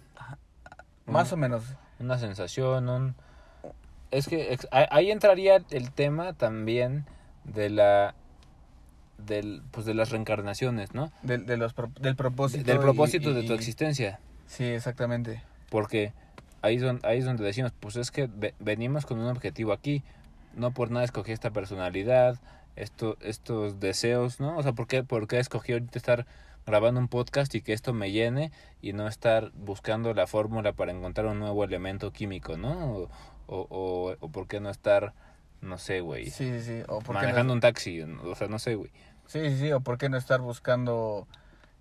más o menos. una sensación un es que ahí entraría el tema también de la del pues de las reencarnaciones no Del, de los, pro- del propósito. del propósito y- de tu existencia Sí, exactamente. Porque ahí es, donde, ahí es donde decimos, pues es que ve- venimos con un objetivo aquí. No por nada escogí esta personalidad. esto, estos deseos, ¿no? O sea, ¿por qué, ¿por qué escogí ahorita estar grabando un podcast y que esto me llene y no estar buscando la fórmula para encontrar un nuevo elemento químico, ¿no? O, o, o, o por qué no estar, no sé, güey, Sí, sí, sí. O manejando no, un taxi, o sea, no sé, güey. sí, sí, sí. O por qué no estar buscando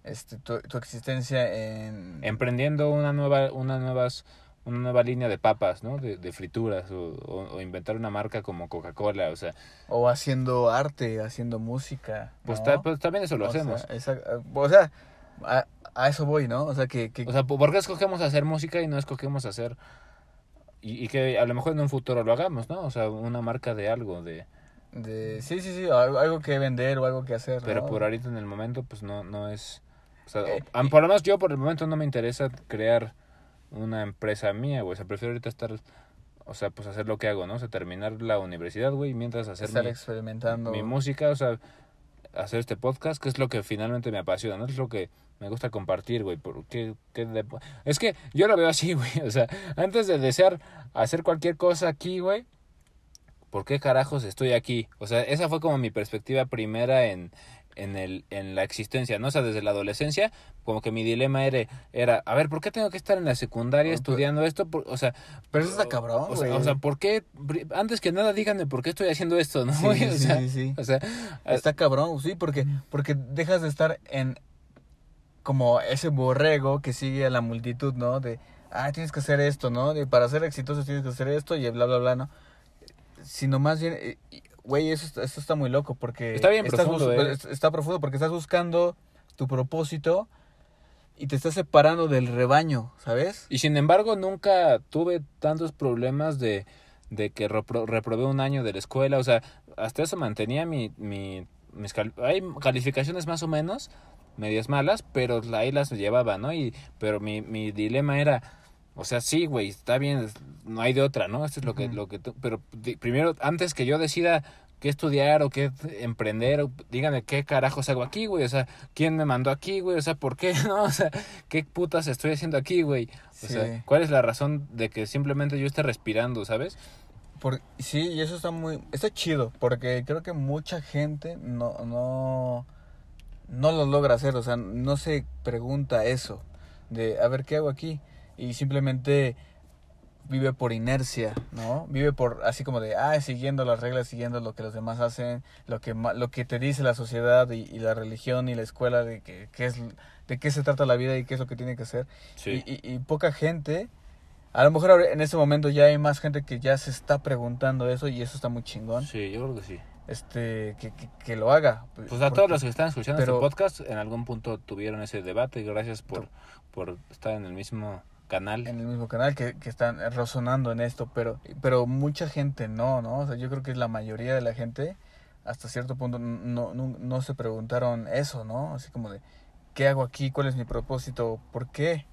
este, tu, tu existencia en... Emprendiendo una nueva, una nuevas, una nueva línea de papas, ¿no? De, de frituras o, o, o inventar una marca como Coca-Cola, o sea, O haciendo arte, haciendo música. pues, ta- pues también eso lo O hacemos. sea, esa- o sea, a, a eso voy, ¿no? O sea, que... que O sea, ¿por qué escogemos hacer música y no escogemos hacer... Y, y que a lo mejor en un futuro lo hagamos, ¿no? O sea, una marca de algo, de... de, sí, sí, sí. Algo, algo que vender o algo que hacer, Pero ¿no? por ahorita en el momento, pues no, no es... O sea, Eh, o- por lo menos yo por el momento no me interesa crear una empresa mía, güey. O sea, prefiero ahorita estar... O sea, pues hacer lo que hago, ¿no? O sea, terminar la universidad, güey, mientras hacer Estar mi, experimentando. mi música, o sea, hacer este podcast, que es lo que finalmente me apasiona, ¿no? Es lo que me gusta compartir, güey. ¿Por qué- qué le- Es que yo lo veo así, <laughs> güey. O sea, antes de desear hacer cualquier cosa aquí, güey, ¿por qué carajos estoy aquí? O sea, esa fue como mi perspectiva primera en, en, el, en la existencia, ¿no? O sea, desde la adolescencia, como que mi dilema era, era a ver, ¿por qué tengo que estar en la secundaria Oh, estudiando esto? Por- o sea, Pero eso está cabrón, o sea, o sea, ¿por qué? Antes que nada, díganme por qué estoy haciendo esto, ¿no? Sí, <laughs> o sí, sea, sí, sí. o sea, Está cabrón, sí, porque, porque dejas de estar en como ese borrego que sigue a la multitud, ¿no? De, ah, tienes que hacer esto, ¿no? De, para ser exitoso tienes que hacer esto y bla, bla, bla, ¿no? Sino más bien, eh, güey, eso, está- eso está muy loco porque... Está bien estás profundo, ¿eh? es- Está profundo porque estás buscando tu propósito y te estás separando del rebaño, ¿sabes? Y sin embargo, nunca tuve tantos problemas de, de que repro- reprobé un año de la escuela. O sea, hasta eso mantenía mi, mi, mis cal- hay calificaciones más o menos, medias malas, pero ahí las llevaba, ¿no? Y, pero mi, mi dilema era, o sea, sí, güey, está bien, no hay de otra, ¿no? Esto es lo que, lo que, tú- pero primero, antes que yo decida qué estudiar o qué emprender, o, díganme qué carajos hago aquí, güey, o sea, quién me mandó aquí, güey, o sea, ¿por qué, <laughs> no? O sea, ¿qué putas estoy haciendo aquí, güey? O Sí. sea, ¿cuál es la razón de que simplemente yo esté respirando, sabes? Por, sí, y eso está muy... Está chido, porque creo que mucha gente no, no, no lo logra hacer, o sea, no se pregunta eso, de, a ver, ¿qué hago aquí? Y simplemente vive por inercia, ¿no? Vive por, así como de, ah, siguiendo las reglas, siguiendo lo que los demás hacen, lo que, lo que te dice la sociedad y, y la religión y la escuela de que, qué es, de qué se trata la vida y qué es lo que tiene que hacer. Sí. Y, y, y poca gente, a lo mejor en este momento ya hay más gente que ya se está preguntando eso y eso está muy chingón. Sí, yo creo que sí. Este, que, que, que lo haga. Pues a Porque- todos los que están escuchando pero- este podcast, en algún punto tuvieron ese debate y gracias por, por estar en el mismo canal. en el mismo canal que, que están resonando en esto, pero, pero mucha gente no, ¿no? O sea, yo creo que la mayoría de la gente hasta cierto punto no, no, no se preguntaron eso, ¿no? Así como de, ¿qué hago aquí? ¿Cuál es mi propósito? ¿Por qué?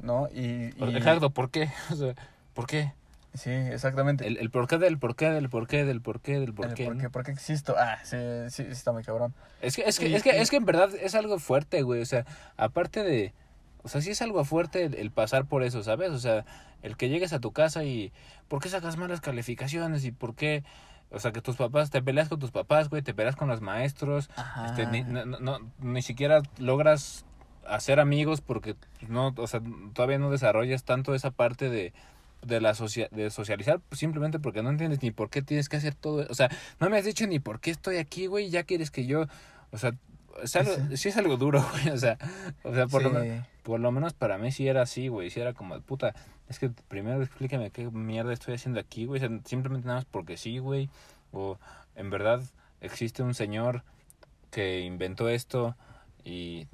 ¿No? Y, y- Exacto, ¿por qué? <laughs> O sea, ¿por qué? Sí, exactamente. El, el porqué del porqué del porqué del porqué del El porqué. ¿Por ¿no? qué? ¿Por qué existo? Ah, sí, sí, está muy cabrón. Es que, es que, Y- es que, y- es que en verdad es algo fuerte, güey. O sea, aparte de. O sea, sí es algo fuerte el, el pasar por eso, ¿sabes? O sea, el que llegues a tu casa y. ¿Por qué sacas malas calificaciones? ¿Y por qué.? O sea, que tus papás. Te peleas con tus papás, güey. Te peleas con los maestros. Ajá. Este, ni, no, no- ni siquiera logras hacer amigos porque no. O sea, todavía no desarrollas tanto esa parte de de la socia- de socializar pues, simplemente porque no entiendes ni por qué tienes que hacer todo, o sea, no me has dicho ni por qué estoy aquí, güey, ya quieres que yo, o sea, es algo, Sí. sí es algo duro, <laughs> güey, o sea, o sea, por, lo, Sí. men- por lo menos para mí sí era así, güey, sí era como, puta, es que primero explícame qué mierda estoy haciendo aquí, güey, o sea, simplemente nada más porque sí, güey, o en verdad existe un señor que inventó esto y,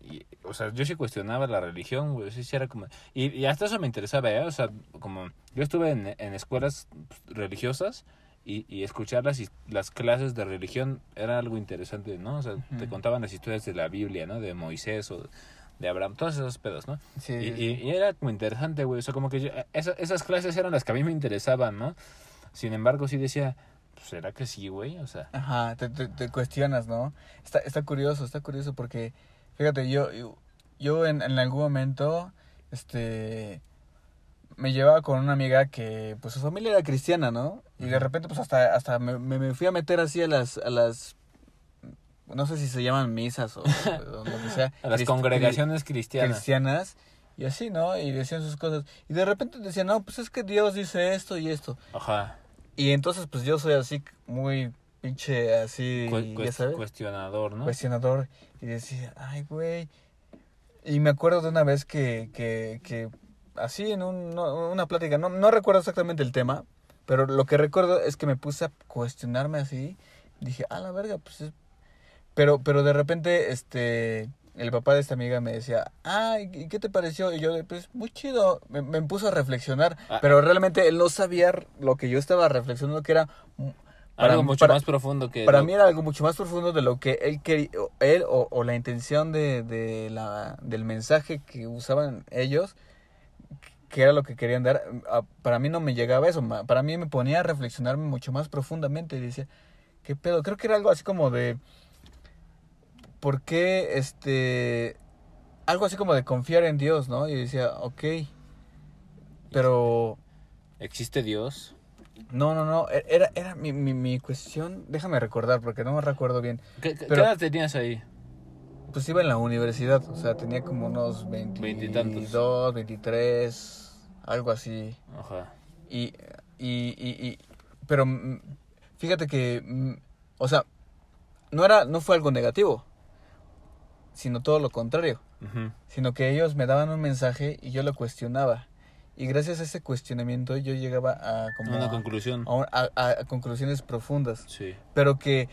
y, o sea, yo sí cuestionaba la religión, güey, sí, sí era como... Y, y hasta eso me interesaba, ¿eh? O sea, como yo estuve en, en escuelas pues, religiosas y, y escuchar las, las clases de religión era algo interesante, ¿no? O sea, te Ujú. contaban las historias de la Biblia, ¿no? De Moisés o de Abraham, todos esos pedos, ¿no? Sí, Y, y, y era como interesante, güey. O sea, como que yo, esa- esas clases eran las que a mí me interesaban, ¿no? Sin embargo, sí decía, pues, ¿será que sí, güey? O sea, Ajá, te, te, te cuestionas, ¿no? Está, está curioso, está curioso porque, fíjate, yo, yo, yo en, en algún momento, este, me llevaba con una amiga que, pues, su familia era cristiana, ¿no? Y de repente, pues, hasta, hasta me, me, fui a meter así a las, a las, no sé si se llaman misas o, o lo que sea. <laughs> A las congregaciones cristianas. cristianas y así, ¿no? Y decían sus cosas. Y de repente decían, no, pues es que Dios dice esto y esto. Ajá. Y entonces, pues yo soy así, muy pinche, así, Cu- ya sabes, cuestionador, ¿no? cuestionador. Y decía, ay, güey. Y me acuerdo de una vez que, que, que así en un, no- una plática, no, no recuerdo exactamente el tema, pero lo que recuerdo es que me puse a cuestionarme así. Dije, a la verga, pues es... Pero, pero de repente, este, el papá de esta amiga me decía, ay, ¿y qué te pareció? Y yo, pues, muy chido. Me, me puso a reflexionar, Ah. pero realmente él no sabía lo que yo estaba reflexionando, que era... para- Algo mucho para- más profundo que... para lo- mí era algo mucho más profundo de lo que él quería, él o, o la intención de, de la, del mensaje que usaban ellos, que era lo que querían dar. Para mí no me llegaba eso, para mí me ponía a reflexionar mucho más profundamente y decía, ¿qué pedo? Creo que era algo así como de, ¿por qué este, algo así como de confiar en Dios, ¿no? Y decía, ok, pero... ¿Existe Dios? No, no, no, e- era, era mi, mi, mi cuestión, déjame recordar porque no me recuerdo bien. ¿Qué, qué- Pero- edad tenías ahí? Pues iba en la universidad, o sea, tenía como unos Veintitantos. 22, 23, algo así. Ajá. Y, y, y, y- pero mm, fíjate que, mm, o sea, no era, no fue algo negativo, sino todo lo contrario, sino que ellos me daban un mensaje y yo lo cuestionaba. Y gracias a ese cuestionamiento yo llegaba a como Una a- conclusión. a conclusiones profundas Sí. pero que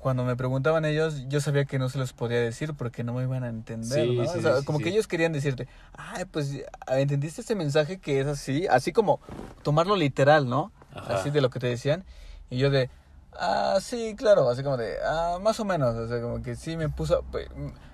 cuando me preguntaban ellos, yo sabía que no se los podía decir porque no me iban a entender, Sí, ¿no? sí, o sea, sí, como que ellos querían decirte, ay, pues, ¿entendiste este mensaje que es así? Así como tomarlo literal, ¿no? Ajá. Así de lo que te decían. Y yo de, ah, sí, claro, así como de, ah, más o menos, o sea, como que sí me puso, pues,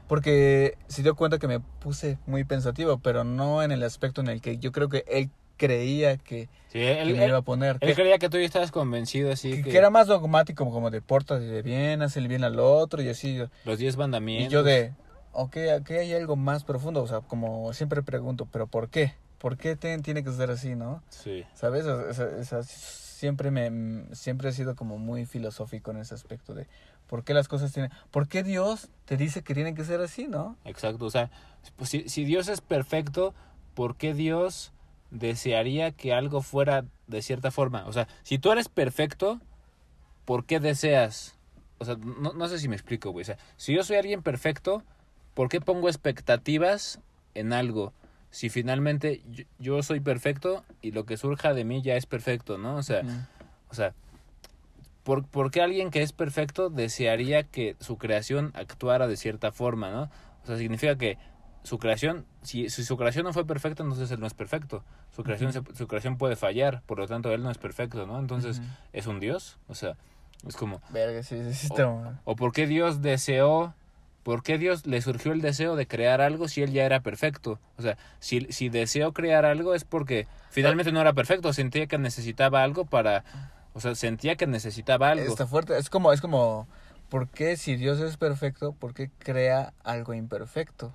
porque se dio cuenta que me puse muy pensativo, pero no en el aspecto en el que yo creo que él creía que, Sí, que él, me iba a poner. él que- creía que tú ya estabas convencido así que, era más dogmático, como de pórtate bien, haz el bien al otro y así. los diez mandamientos. Y yo de, ok, aquí hay algo más profundo, o sea, como siempre pregunto, pero ¿por qué? ¿Por qué te- tiene que ser así, no? Sí. ¿Sabes? O sea, o sea, siempre me siempre he sido como muy filosófico en ese aspecto de por qué las cosas tienen, por qué Dios te dice que tienen que ser así, ¿no? Exacto, o sea, pues, si, si Dios es perfecto, ¿por qué Dios desearía que algo fuera de cierta forma? O sea, si tú eres perfecto, ¿por qué deseas? O sea, no, no sé si me explico, güey. O sea, si yo soy alguien perfecto, ¿por qué pongo expectativas en algo? Si finalmente yo, yo soy perfecto y lo que surja de mí ya es perfecto, ¿no? O sea, o sea, ¿por, por qué alguien que es perfecto desearía que su creación actuara de cierta forma, no? O sea, significa que su creación, si, si su creación no fue perfecta, entonces él no es perfecto. Su creación, su creación puede fallar, por lo tanto él no es perfecto, ¿no? Entonces. ¿es un Dios? O sea, es como, Verga, sí, sí, sí, está- ¿o por qué Dios deseó, por qué Dios le surgió el deseo de crear algo si él ya era perfecto? O sea, si, si deseó crear algo es porque finalmente no era perfecto, sentía que necesitaba algo para... O sea, sentía que necesitaba algo. Está fuerte, es como, es como, ¿por qué si Dios es perfecto, por qué crea algo imperfecto?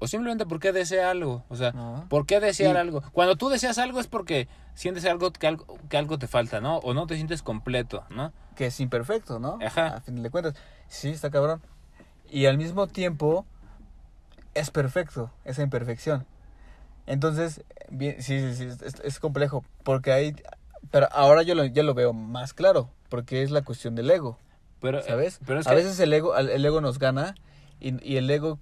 O simplemente porque desea algo. O sea, ¿No? ¿por qué desear algo? Cuando tú deseas algo es porque sientes algo que, algo que algo te falta, ¿no? O no te sientes completo, ¿no? que es imperfecto, ¿no? Ajá. A fin de cuentas. Sí, está cabrón. Y al mismo tiempo es perfecto, esa imperfección. Entonces, bien, sí, sí, sí, es, es complejo, porque hay... Pero ahora yo lo, ya lo veo más claro, porque es la cuestión del ego, Pero, ¿sabes? Pero es A veces el ego, el ego nos gana y, y el, ego,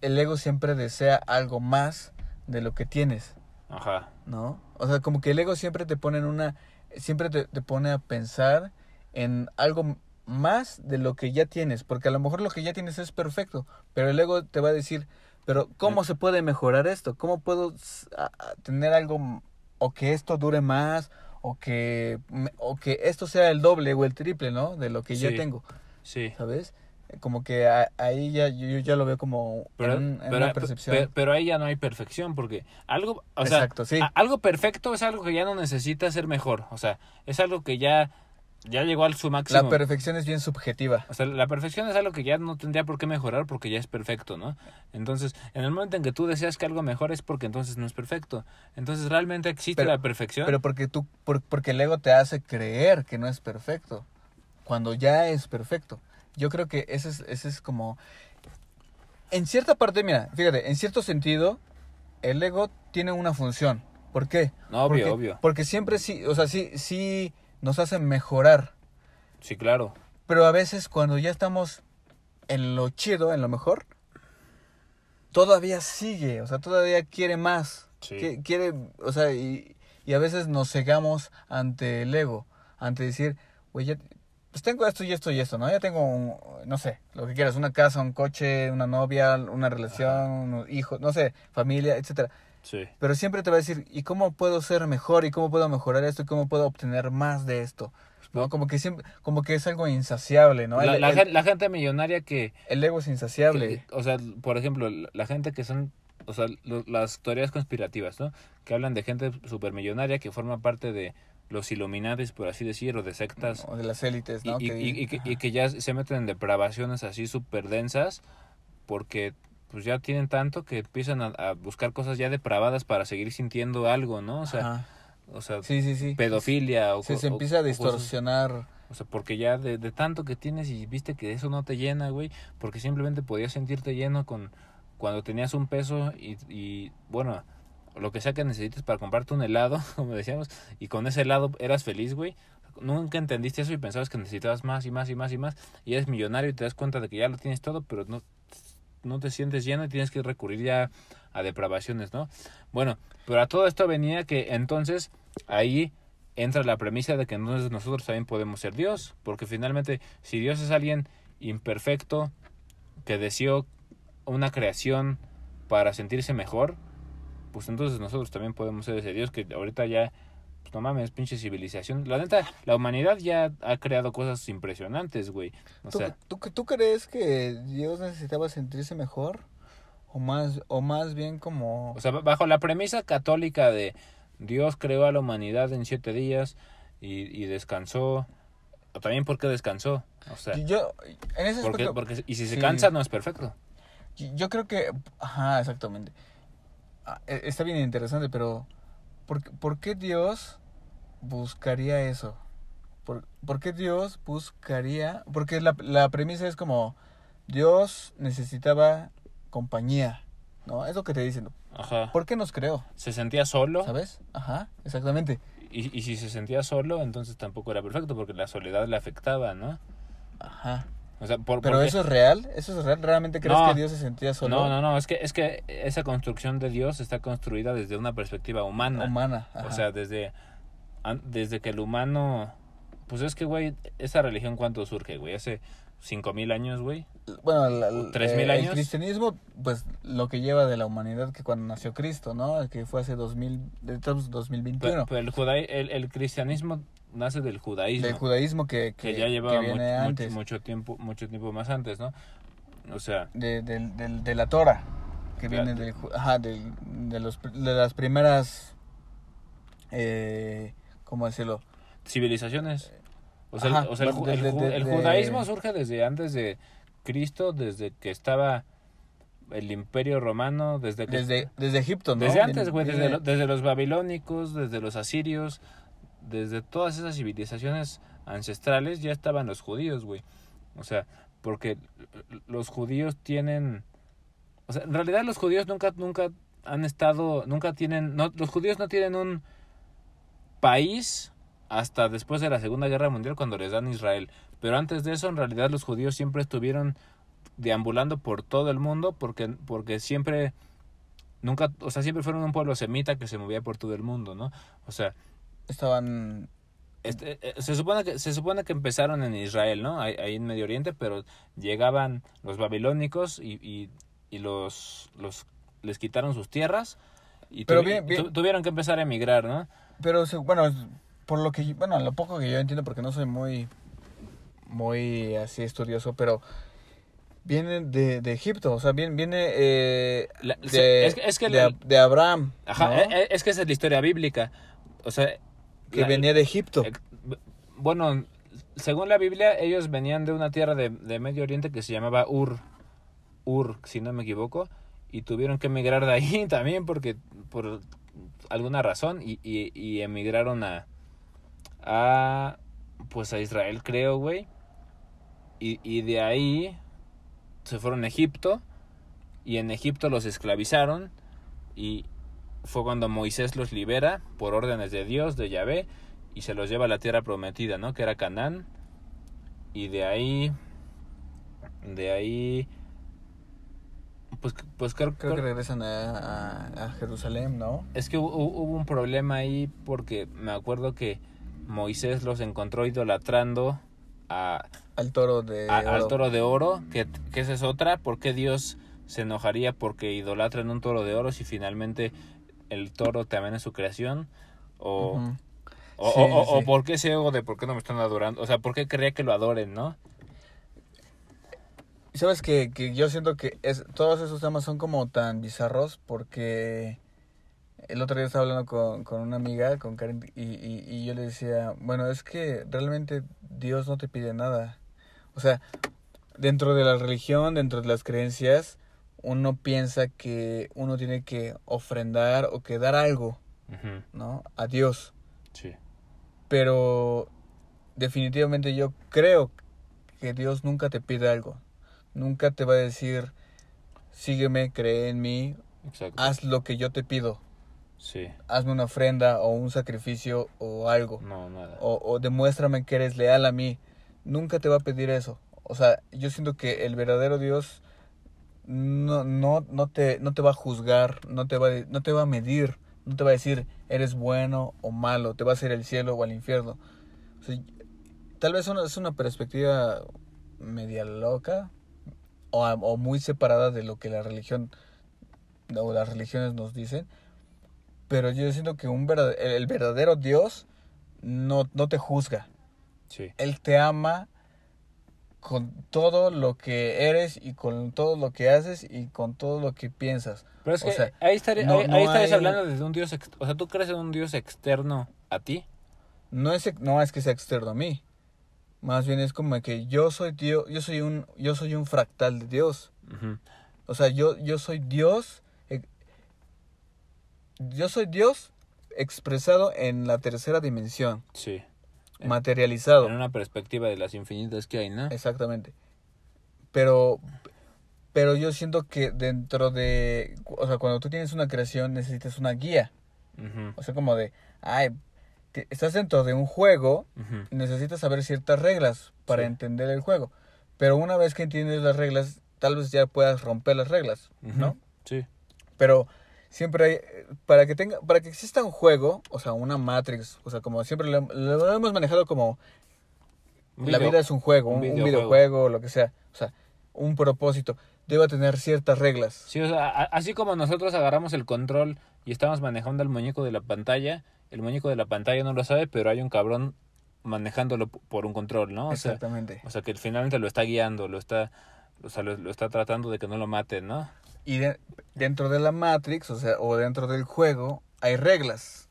el ego siempre desea algo más de lo que tienes. Ajá. ¿no? O sea, como que el ego siempre te pone en una, siempre te, te pone a pensar en algo más de lo que ya tienes, porque a lo mejor lo que ya tienes es perfecto, pero el ego te va a decir, pero ¿cómo se puede mejorar esto? ¿Cómo puedo s- a- a tener algo o que esto dure más o que o que esto sea el doble o el triple, ¿no? De lo que ya Sí. tengo, Sí. ¿sabes? Como que a- ahí ya yo, yo ya lo veo como Pero, en, un- en pero, una percepción. pero, pero ahí ya no hay perfección, porque algo, o sea, Exacto, sí. a- algo perfecto es algo que ya no necesita ser mejor. O sea, es algo que ya ya llegó al su máximo. La perfección es bien subjetiva. O sea, la perfección es algo que ya no tendría por qué mejorar porque ya es perfecto, ¿no? Entonces, en el momento en que tú deseas que algo mejore es porque entonces no es perfecto. Entonces, ¿realmente existe Pero- la perfección? Pero porque tú, por- porque el ego te hace creer que no es perfecto, cuando ya es perfecto. Yo creo que ese es, ese es como, en cierta parte, mira, fíjate, en cierto sentido, el ego tiene una función. ¿Por qué? No, obvio, porque, obvio. Porque siempre sí, o sea, sí, sí nos hace mejorar. Sí, claro. Pero a veces cuando ya estamos en lo chido, en lo mejor, todavía sigue, o sea, todavía quiere más. Sí. Qui- Quiere, o sea, y, y a veces nos cegamos ante el ego, ante decir, güey, pues tengo esto y esto y esto, ¿no? Ya tengo, un, no sé, lo que quieras, una casa, un coche, una novia, una relación, unos hijos, no sé, familia, etcétera. Sí. Pero siempre te va a decir, ¿y cómo puedo ser mejor? ¿Y cómo puedo mejorar esto? ¿Y cómo puedo obtener más de esto? ¿No? Como que siempre, como que es algo insaciable, ¿no? la, El- la el- la gente millonaria que, el ego es insaciable. que- o sea, por ejemplo, la- gente que son, o sea, lo- las teorías conspirativas, ¿no? Que hablan de gente supermillonaria que forma parte de los Illuminatis, por así decir, o de sectas o de las élites, ¿no? y- y- y que, y que ya se meten en depravaciones así súper densas porque pues ya tienen tanto que empiezan a, a buscar cosas ya depravadas para seguir sintiendo algo, ¿no? O sea, Ajá. o sea sí, sí, sí. pedofilia o, Se, se o- empieza a o cosas- distorsionar. o sea, porque ya de, de tanto que tienes y viste que eso no te llena, güey, porque simplemente podías sentirte lleno con cuando tenías un peso y, y bueno, lo que sea que necesites para comprarte un helado, <laughs> como decíamos, y con ese helado eras feliz, güey. Nunca entendiste eso y pensabas que necesitabas más y más y más y más. Y eres millonario y te das cuenta de que ya lo tienes todo, pero no, no te sientes lleno y tienes que recurrir ya a depravaciones, ¿no? Bueno, pero a todo esto venía que entonces ahí entra la premisa de que entonces nosotros también podemos ser Dios, porque finalmente si Dios es alguien imperfecto que deseó una creación para sentirse mejor, pues entonces nosotros también podemos ser ese Dios que ahorita ya, no mames, pinche civilización. La neta, la humanidad ya ha creado cosas impresionantes, güey. O ¿Tú, sea, tú, tú crees que Dios necesitaba sentirse mejor? O más, o más bien como... o sea, bajo la premisa católica de Dios creó a la humanidad en siete días y, y descansó. O también porque descansó. O sea, yo, en ese porque, aspecto, porque, y si se sí. cansa no es perfecto. yo- creo que... Ajá, exactamente. Ah, e- Está bien interesante, pero... ¿Por, por qué Dios buscaría eso? ¿Por, por qué Dios buscaría...? Porque la, la premisa es como... Dios necesitaba compañía, ¿no? Es lo que te dicen. Ajá. ¿Por qué nos creó? Se sentía solo. ¿Sabes? Ajá, exactamente. Y, y si se sentía solo, entonces tampoco era perfecto porque la soledad le afectaba, ¿no? Ajá. O sea, por, Pero porque- eso es real, eso es real. ¿Realmente crees No. que Dios se sentía solo? No, no, no, es que, es que esa construcción de Dios está construida desde una perspectiva humana. Humana. O sea, desde, desde que el humano... Pues es que, güey, esa religión cuánto surge, güey, hace cinco mil años, güey. bueno, la- ¿Tres mil eh, años? El cristianismo, pues lo que lleva de la humanidad que cuando nació Cristo, ¿no? Que fue hace 2000, de todos 2021. Pero, pero el, judaí- el, el cristianismo nace del judaísmo. del judaísmo que, que que, ya llevaba que mu- viene mucho, antes. mucho tiempo mucho tiempo más antes, ¿no? O sea, De, del- del- de la Torah, que Claro. viene del, ajá, del- de, los, de las primeras, eh, ¿cómo decirlo? civilizaciones. O sea, el- Ajá, o sea, el, bueno, ju- el de- ju- de- el de- judaísmo surge desde antes de Cristo, desde que estaba el imperio romano, desde que... Desde, desde Egipto, ¿no? desde antes, güey, desde, lo- desde los babilónicos, desde los asirios, desde todas esas civilizaciones ancestrales ya estaban los judíos, güey. O sea, porque los judíos tienen... O sea, en realidad los judíos nunca, nunca han estado, nunca tienen... No, los judíos no tienen un país hasta después de la Segunda Guerra Mundial cuando les dan Israel. Pero antes de eso, en realidad los judíos siempre estuvieron deambulando por todo el mundo porque, porque siempre nunca, o sea, siempre fueron un pueblo semita que se movía por todo el mundo, ¿no? O sea, Estaban este, eh, se supone que se supone que empezaron en Israel, ¿no? Ahí, ahí en Medio Oriente, pero llegaban los babilónicos y, y, y los, los les quitaron sus tierras y Pero tuvi- bien- bien- tu- tuvieron que empezar a emigrar, ¿no? Pero bueno, por lo que bueno, lo poco que yo entiendo porque no soy muy muy así estudioso, pero viene de, de Egipto, o sea, viene viene eh, La- de, es que- es que de, la- Ab- de Abraham, Ajá, ¿no? eh, eh, es que esa es la historia bíblica. O sea, que la- venía de Egipto. eh, bueno, según la Biblia, ellos venían de una tierra de, de Medio Oriente que se llamaba Ur. Ur, si no me equivoco. Y tuvieron que emigrar de ahí <laughs> también porque por alguna razón y, y, y emigraron a, a pues a Israel creo güey y, y de ahí se fueron a Egipto y en Egipto los esclavizaron y fue cuando Moisés los libera por órdenes de Dios, de Yahvé, y se los lleva a la tierra prometida, ¿no? Que era Canaán. Y de ahí, de ahí, pues, pues creo, Creo que regresan a, a- a Jerusalén, ¿no? es que hu- hubo un problema ahí porque me acuerdo que Moisés los encontró idolatrando a, Al toro de a- al oro. toro de oro, que, que esa es otra, ¿por qué Dios se enojaría porque idolatran un toro de oro si finalmente el toro también es su creación? O, Ujú. o, Sí, o- o por qué ese ego de por qué no me están adorando, o sea, ¿por qué quería que lo adoren, no? Y sabes que, que yo siento que es, todos esos temas son como tan bizarros porque el otro día estaba hablando con, con una amiga, con Karen, y, y, y yo le decía, bueno, es que realmente Dios no te pide nada. O sea, dentro de la religión, dentro de las creencias, uno piensa que uno tiene que ofrendar o que dar algo, ¿no? A Dios. Sí, Pero definitivamente yo creo que Dios nunca te pide algo. Nunca te va a decir, sígueme, cree en mí, exacto. haz lo que yo te pido. Sí, Hazme una ofrenda o un sacrificio o algo. no, nada. O, o demuéstrame que eres leal a mí. Nunca te va a pedir eso. O sea, yo siento que el verdadero Dios no, no, no, te, no te va a juzgar, no te va, a- no te va a medir, no te va a decir eres bueno o malo, te va a hacer el cielo o al infierno. O sea, tal vez una, es una perspectiva media loca o, o muy separada de lo que la religión o las religiones nos dicen, pero yo siento que un verdad- el verdadero Dios no, no te juzga. Sí, Él te ama con todo lo que eres y con todo lo que haces y con todo lo que piensas. pero es o que sea, ahí, estaría, no- ahí, no ahí estarías hay- hablando de un Dios, o sea, ¿tú crees en un Dios externo a ti? No es, no es que sea externo a mí. Más bien es como que yo soy Dios, yo soy un, yo soy un fractal de Dios. O sea, yo, yo soy Dios. eh, Yo soy Dios expresado en la tercera dimensión, Sí, materializado. en una perspectiva de las infinitas que hay, ¿no? Exactamente. Pero, pero yo siento que dentro de, o sea, cuando tú tienes una creación necesitas una guía. O sea, como de, ay, estás dentro de un juego y necesitas saber ciertas reglas para Sí. entender el juego. Pero una vez que entiendes las reglas, tal vez ya puedas romper las reglas, ¿no? Sí, Pero siempre hay, para que tenga, para que exista un juego, o sea, una Matrix, o sea, como siempre lo, lo hemos manejado como Un la video- vida es un juego, un videojuego. videojuego, lo que sea, o sea, un propósito, debe tener ciertas reglas. Sí, o sea, así como nosotros agarramos el control y estamos manejando el muñeco de la pantalla, el muñeco de la pantalla no lo sabe, pero hay un cabrón manejándolo por un control, ¿no? O sea, Exactamente. o sea que finalmente lo está guiando, lo está, o sea, lo, lo está tratando de que no lo maten, ¿no? Y de- dentro de la Matrix, o sea, o dentro del juego, hay reglas.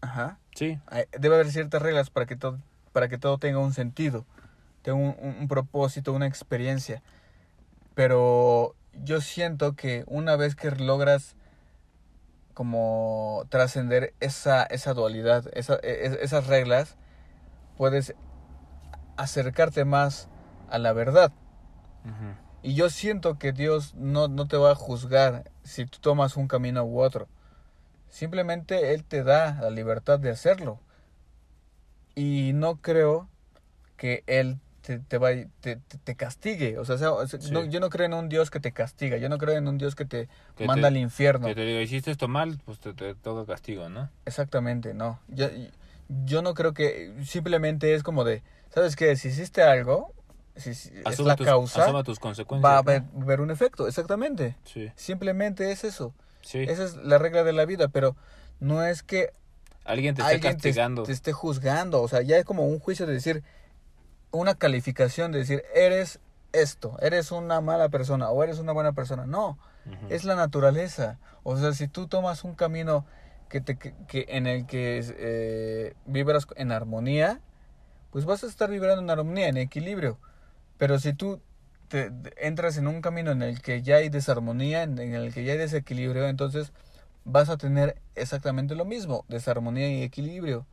Ajá. Sí, Hay- debe haber ciertas reglas para que todo, para que todo tenga un sentido, tenga un, un- un propósito, una experiencia. Pero yo siento que una vez que logras como trascender esa, esa dualidad, esa, e- esas reglas, puedes acercarte más a la verdad. Y yo siento que Dios no, no te va a juzgar si tú tomas un camino u otro. Simplemente Él te da la libertad de hacerlo. Y no creo que Él te, te, va, te, te- te castigue. O sea, Sí. no- yo no creo en un Dios que te castiga. Yo no creo en un Dios que te Que manda te- al infierno. que te digo, hiciste esto mal, pues te, te toca castigo, ¿no? Exactamente, no. Yo, yo no creo que simplemente es como de, ¿sabes qué? Si hiciste algo, si, si es la tus, causa, asuma tus consecuencias. va a ¿no? haber, haber un efecto. Exactamente. Sí, Simplemente es eso. sí. Esa es la regla de la vida, pero no es que Alguien te está alguien te, castigando. te esté juzgando. O sea, ya es como un juicio de decir, una calificación de decir, eres esto, eres una mala persona o eres una buena persona. No, es la naturaleza. O sea, si tú tomas un camino que te, que, que- en el que eh, vibras en armonía, pues vas a estar vibrando en armonía, en equilibrio. Pero si tú te, entras en un camino en el que ya hay desarmonía, en, el que ya hay desequilibrio, entonces vas a tener exactamente lo mismo, desarmonía y equilibrio.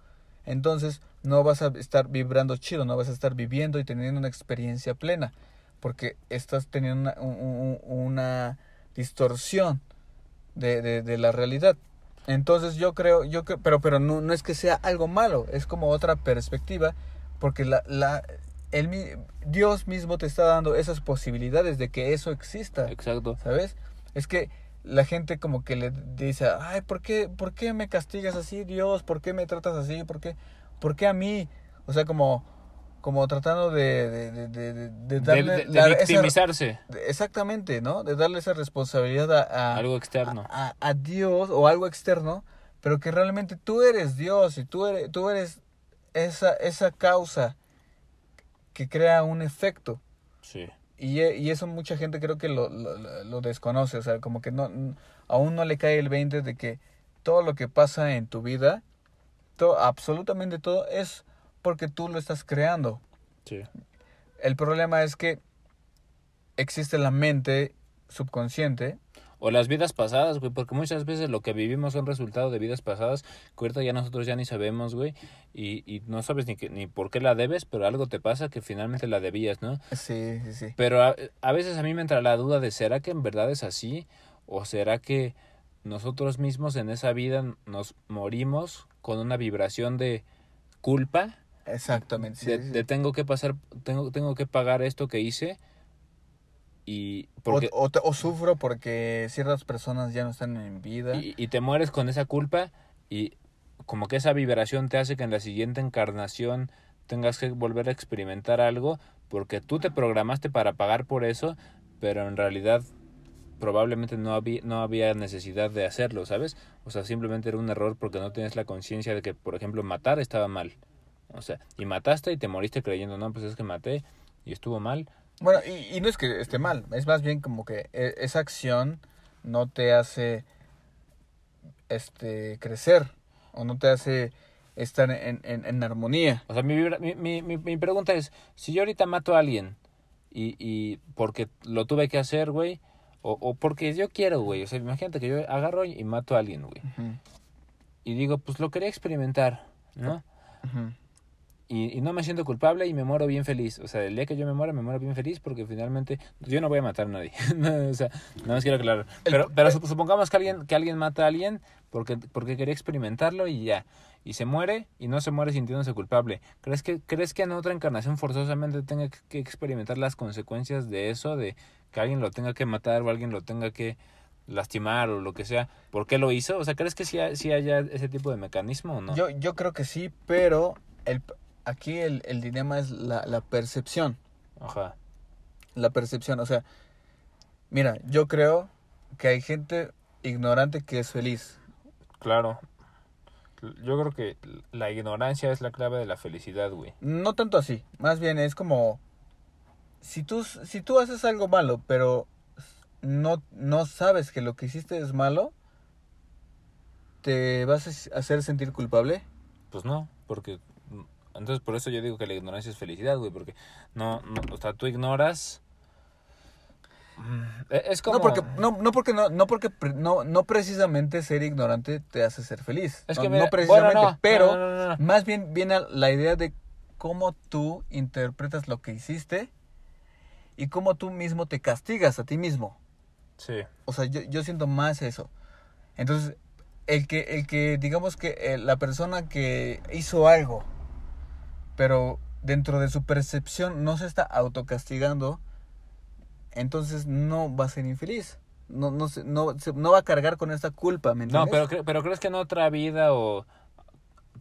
Entonces no vas a estar vibrando chido, no vas a estar viviendo y teniendo una experiencia plena, porque estás teniendo una, una distorsión de, de, de, la realidad. Entonces yo creo, yo creo, pero, pero no, no es que sea algo malo, es como otra perspectiva, porque la, la, el, Dios mismo te está dando esas posibilidades de que eso exista. Exacto. ¿Sabes? Es que la gente como que le dice, ay, ¿por qué, ¿por qué me castigas así, Dios? ¿Por qué me tratas así? ¿Por qué, ¿por qué a mí? O sea, como, como tratando de, de, de, de darle... De, victimizarse. exactamente, ¿no? De darle esa responsabilidad a... a algo externo. A, a, Dios o algo externo, pero que realmente tú eres Dios y tú eres, tú eres esa, esa causa que crea un efecto. Sí. Y, y eso mucha gente creo que lo, lo, desconoce, o sea, como que no, aún no le cae el 20 de que todo lo que pasa en tu vida, todo, absolutamente todo, es porque tú lo estás creando. Sí. El problema es que existe la mente subconsciente o las vidas pasadas, güey, porque muchas veces lo que vivimos son resultado de vidas pasadas que ahorita ya nosotros ya ni sabemos, güey, y, y no sabes ni, que, ni por qué la debes, pero algo te pasa que finalmente la debías, ¿no? Sí, sí, sí. Pero a, a veces a mí me entra la duda de, ¿será que en verdad es así? ¿O será que nosotros mismos en esa vida nos morimos con una vibración de culpa? Exactamente. Sí, de, de tengo que pasar, tengo, tengo que pagar esto que hice y porque, o, o, sufro porque ciertas personas ya no están en vida. Y, y, te mueres con esa culpa y como que esa vibración te hace que en la siguiente encarnación tengas que volver a experimentar algo porque tú te programaste para pagar por eso, pero en realidad probablemente no había, no había necesidad de hacerlo, ¿sabes? O sea, simplemente era un error porque no tienes la conciencia de que, por ejemplo, matar estaba mal. O sea, y mataste y te moriste creyendo, no, pues es que maté y estuvo mal, bueno, y, y, no es que esté mal, es más bien como que e, esa acción no te hace este crecer o no te hace estar en, en, en armonía. O sea, mi, mi, mi, mi, pregunta es, si yo ahorita mato a alguien y, y porque lo tuve que hacer, güey, o, o porque yo quiero, güey, o sea, imagínate que yo agarro y mato a alguien, güey. Uh -huh. Y digo, pues lo quería experimentar, ¿no? Uh -huh y, y, no me siento culpable y me muero bien feliz. O sea, el día que yo me muera, me muero bien feliz porque finalmente yo no voy a matar a nadie. <laughs> o sea, no más quiero aclarar. Pero, pero supongamos que alguien, que alguien mata a alguien porque, porque quería experimentarlo y ya. Y se muere y no se muere sintiéndose culpable. ¿Crees que, ¿Crees que en otra encarnación forzosamente tenga que experimentar las consecuencias de eso? De que alguien lo tenga que matar o alguien lo tenga que lastimar o lo que sea. ¿Por qué lo hizo? O sea, ¿crees que sí, sí haya ese tipo de mecanismo o no? Yo, yo creo que sí, pero el aquí el, el dilema es la, la percepción. Ajá. La percepción, o sea, mira, yo creo que hay gente ignorante que es feliz. Claro. Yo creo que la ignorancia es la clave de la felicidad, güey. No tanto así, más bien es como si tú si tú haces algo malo, pero no no sabes que lo que hiciste es malo, ¿te vas a hacer sentir culpable? Pues no, porque entonces, por eso yo digo que la ignorancia es felicidad, güey, porque no, no o sea, tú ignoras... Mm, e, es como... No porque no, no porque no, no porque no, no precisamente ser ignorante te hace ser feliz. Es que no, no precisamente, bueno, no, pero más bien viene la idea de cómo tú interpretas lo que hiciste y cómo tú mismo te castigas a ti mismo. Sí. O sea, yo, yo siento más eso. Entonces, el que, el que digamos que eh, la persona que hizo algo pero dentro de su percepción no se está autocastigando, entonces no va a ser infeliz. No, no, no, no va a cargar con esta culpa, ¿me entiendes? No, pero, pero ¿crees que en otra vida o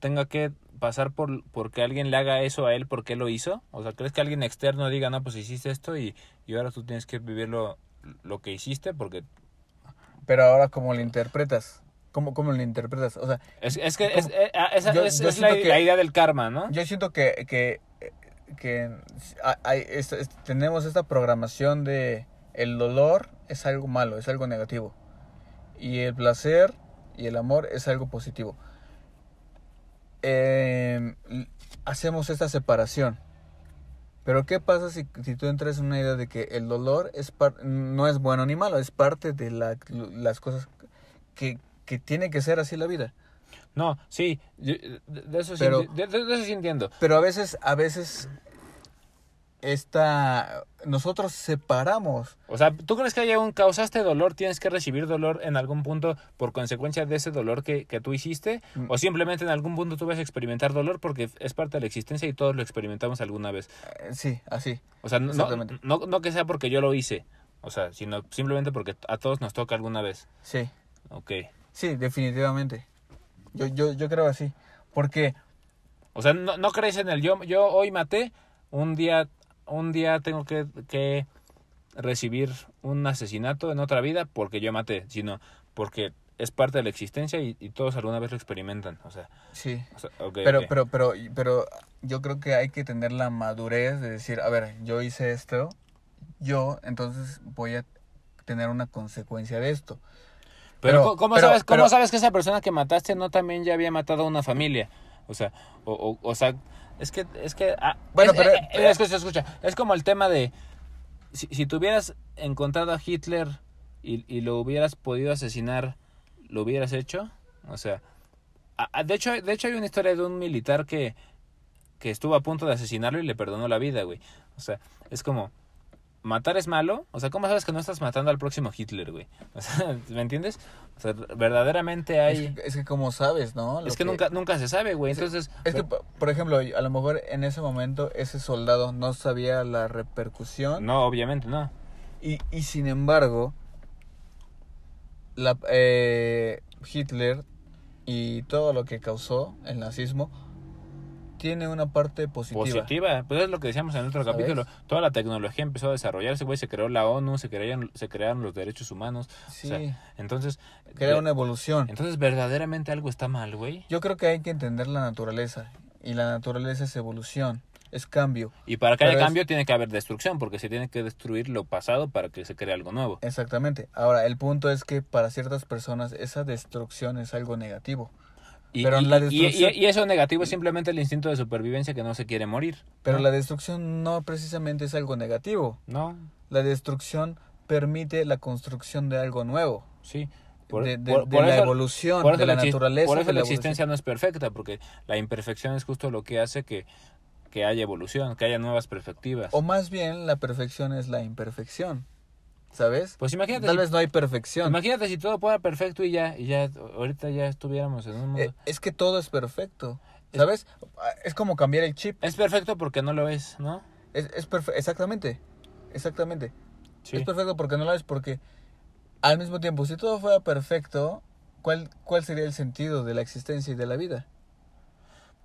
tenga que pasar por porque alguien le haga eso a él porque lo hizo? O sea, ¿crees que alguien externo diga, no, pues hiciste esto y, y ahora tú tienes que vivir lo, lo que hiciste porque... Pero ahora, ¿cómo lo interpretas? ¿Cómo, ¿Cómo lo interpretas? O sea, es, es que es, eh, esa yo, es, yo es la, que, la, idea del karma, ¿no? Yo siento que, que, que hay, tenemos esta programación de el dolor es algo malo, es algo negativo. Y el placer y el amor es algo positivo. Eh, hacemos esta separación. Pero ¿qué pasa si, si tú entras en una idea de que el dolor es par- no es bueno ni malo, es parte de la- las cosas que, que tiene que ser así la vida? No, sí, yo- de, de eso sí, Pero- de- de- eso sí entiendo. Pero a veces, a veces, esta, nosotros separamos. O sea, ¿tú crees que haya un causaste dolor, tienes que recibir dolor en algún punto por consecuencia de ese dolor que, que tú hiciste? Mm. ¿O simplemente en algún punto tú vas a experimentar dolor porque es parte de la existencia y todos lo experimentamos alguna vez? Eh, Sí, así. O sea, no, no, no que sea porque yo lo hice, o sea, sino simplemente porque a todos nos toca alguna vez. Sí, Ok. Sí, definitivamente. Yo, yo, yo creo así. Porque, O sea, no, no crees en el yo, yo hoy maté, un día, un día tengo que, que recibir un asesinato en otra vida porque yo maté, sino porque es parte de la existencia y, y todos alguna vez lo experimentan. O sea, sí. o sea, ok, Pero, pero, pero, pero yo creo que hay que tener la madurez de decir, a ver, yo hice esto, yo, entonces voy a tener una consecuencia de esto. Pero, Pero- ¿cómo- ¿cómo, pero- sabes, ¿cómo sabes que esa persona que mataste no también ya había matado a una familia? O sea, o, o, o sea, es que, es que, ah, Bueno, es, pero- eh, eh, escucha, escucha, es como el tema de, si, si tú hubieras encontrado a Hitler y, y lo hubieras podido asesinar, ¿lo hubieras hecho? O sea, de hecho, de hecho hay una historia de un militar que, que estuvo a punto de asesinarlo y le perdonó la vida, güey. O sea, es como, matar es malo. O sea, ¿cómo sabes que no estás matando al próximo Hitler, güey? O sea, <laughs> ¿me entiendes? O sea, verdaderamente hay... Es que, es que como sabes, ¿no? Lo Es que, nunca, nunca se sabe, güey. Entonces, Es que, po- por ejemplo, a lo mejor en ese momento ese soldado no sabía la repercusión no, obviamente no. y, y sin embargo, la, eh, Hitler y todo lo que causó el nazismo tiene una parte positiva. Positiva. Pues es lo que decíamos en el otro ¿Sabes? capítulo. Toda la tecnología empezó a desarrollarse, güey. Se creó la ONU, se crearon, se crearon los derechos humanos. Sí, O sea, entonces... crea una evolución. Entonces, verdaderamente algo está mal, güey. Yo creo que hay que entender la naturaleza y la naturaleza es evolución, es cambio. Y para que haya es- cambio tiene que haber destrucción, porque se tiene que destruir lo pasado para que se cree algo nuevo. Exactamente. Ahora, el punto es que para ciertas personas esa destrucción es algo negativo. Y, Pero y- la y- destrucción- y- y eso negativo es simplemente el instinto de supervivencia que no se quiere morir. Pero ¿no? la destrucción no precisamente es algo negativo. No, La destrucción permite la construcción de algo nuevo, sí. de, de- de la evolución, por eso de la naturaleza. Por eso la la existencia no es perfecta, porque la imperfección es justo lo que hace que, que haya evolución, que haya nuevas perspectivas. O más bien, la perfección es la imperfección. ¿Sabes? Pues imagínate, Tal si, vez no hay perfección. imagínate si todo fuera perfecto y ya, y ya ahorita ya estuviéramos en un mundo. Eh, es que todo es perfecto. Es- ¿Sabes? Es como cambiar el chip. es perfecto porque no lo es, ¿no? Es, es perfe- Exactamente. Exactamente. Sí. Es perfecto porque no lo es porque al mismo tiempo, si todo fuera perfecto, ¿cuál, ¿cuál sería el sentido de la existencia y de la vida?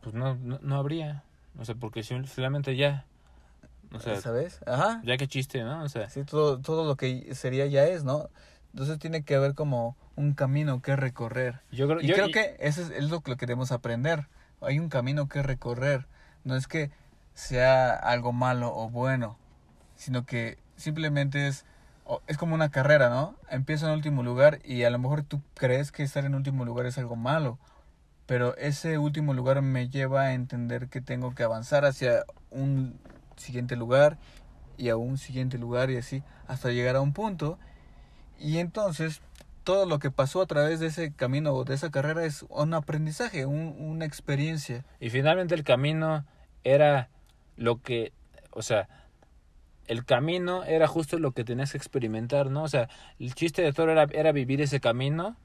Pues no, no, no habría. O sea, porque simplemente ya. O sea, ¿Sabes? Ajá. ya que chiste, ¿no? O sea, Sí, todo, todo lo que sería ya es, ¿no? Entonces tiene que haber como un camino que recorrer. yo creo, Y yo- creo y- que eso es, lo que debemos aprender. Hay un camino que recorrer. No es que sea algo malo o bueno, sino que simplemente es, es como una carrera, ¿no? Empieza en último lugar y a lo mejor tú crees que estar en último lugar es algo malo, pero ese último lugar me lleva a entender que tengo que avanzar hacia un siguiente lugar y a un siguiente lugar y así hasta llegar a un punto y entonces todo lo que pasó a través de ese camino o de esa carrera es un aprendizaje, un- una experiencia. Y finalmente el camino era lo que, o sea, el camino era justo lo que tenías que experimentar, ¿no? O sea, el chiste de todo era, era vivir ese camino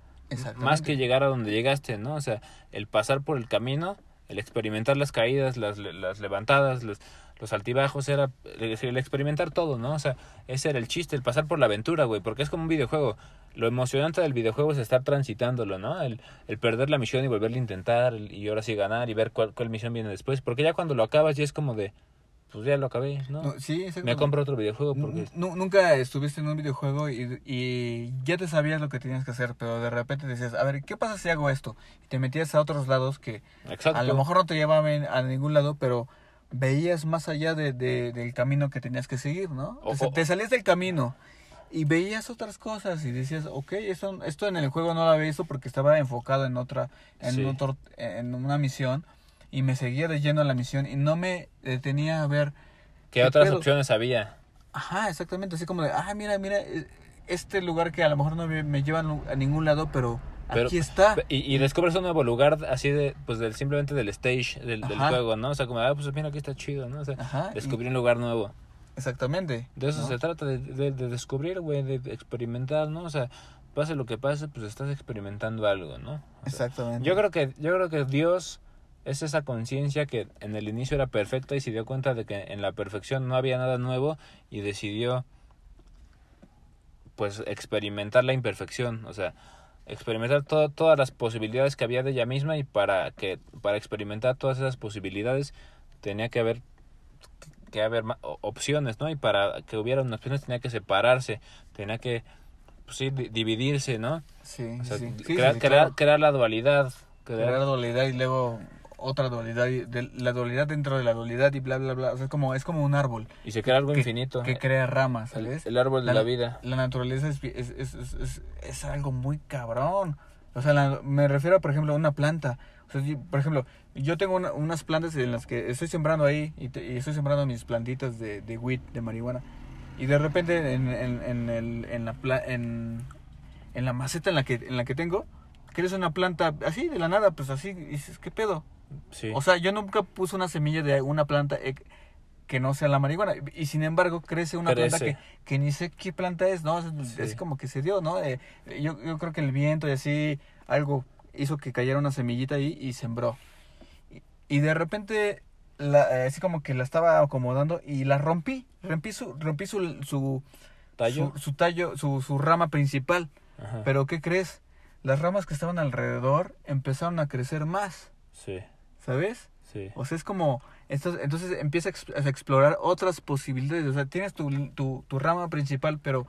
más que llegar a donde llegaste, ¿no? O sea, el pasar por el camino, el experimentar las caídas, las, las levantadas, los, los altibajos, era el, el experimentar todo, ¿no? O sea, ese era el chiste, el pasar por la aventura, güey, porque es como un videojuego. Lo emocionante del videojuego es estar transitándolo, ¿no? El, el perder la misión y volverla a intentar, y ahora sí ganar y ver cuál, cuál misión viene después, porque ya cuando lo acabas ya es como de, pues ya lo acabé, ¿no? No, sí. Me compro otro videojuego porque... Nu- Nunca estuviste en un videojuego y, y ya te sabías lo que tenías que hacer, pero de repente decías, a ver, ¿qué pasa si hago esto? Y te metías a otros lados que Exacto. a lo mejor no te llevaban a ningún lado, pero veías más allá de, de- del camino que tenías que seguir, ¿no? O- Te te salías del camino y veías otras cosas y decías, ok, esto, esto en el juego no lo había visto porque estaba enfocado en otra, en Sí. otro, en una misión. y me seguía de lleno a la misión y no me detenía a ver ¿Qué, ¿Qué otras pedo? opciones había? Ajá, exactamente, así como de, ah, mira, mira, eh, este lugar que a lo mejor no me, me lleva a ningún lado, pero, Pero- aquí está. Y, y descubres un nuevo lugar así de, pues del, simplemente del stage del, juego, ¿no? O sea, como, ah, pues mira, aquí está chido, ¿no? O sea, Ajá, y- un lugar nuevo. exactamente. De eso ¿no? se trata, de, de, de descubrir, güey, de experimentar, ¿no? O sea, pase lo que pase, pues estás experimentando algo, ¿no? O sea, Exactamente. yo creo que yo creo que Dios es esa conciencia que en el inicio era perfecta y se dio cuenta de que en la perfección no había nada nuevo y decidió pues experimentar la imperfección, o sea, experimentar to- todas las posibilidades que había de ella misma y para que para experimentar todas esas posibilidades tenía que haber que haber opciones, ¿no? Y para que hubiera unas opciones tenía que separarse, tenía que pues, sí, di- dividirse, ¿no? Sí, O sea, sí, sí. Sí, crear, sí, crear- claro. crear la dualidad. crear- Crear dualidad y luego otra dualidad, y de- la dualidad dentro de la dualidad y bla, bla, bla. O sea, es como, es como un árbol y se crea algo que- infinito. que crea ramas, ¿sabes? el árbol de la, vida. La naturaleza es, es, es, es, algo muy cabrón. O sea, la- me refiero, por ejemplo, a una planta. O sea, yo- por ejemplo, yo tengo una- unas plantas en las que estoy sembrando ahí y, te- y estoy sembrando mis plantitas de, de weed, de marihuana. Y de repente en, en, en, el, en, la, en, en la maceta en la, que, en la que tengo, crece una planta así, de la nada, pues así, y dices, ¿qué pedo? Sí. O sea, yo nunca puse una semilla de una planta eh, que no sea la marihuana. Y sin embargo, crece una planta que, que ni sé qué planta es, ¿no? Es- Sí. Como que se dio, ¿no? Eh, yo, yo creo que el viento y así, algo hizo que cayera una semillita ahí y sembró. Y, y de repente, la, eh, así como que la estaba acomodando y la rompí. Rompí su, rompí su, su, tallo. su, su tallo, su, su rama principal. Ajá. Pero ¿qué crees? Las ramas que estaban alrededor empezaron a crecer más, Sí, ¿sabes? sí. O sea, es como, entonces, entonces empieza a, ex- a explorar otras posibilidades. O sea, tienes tu, tu, tu rama principal, pero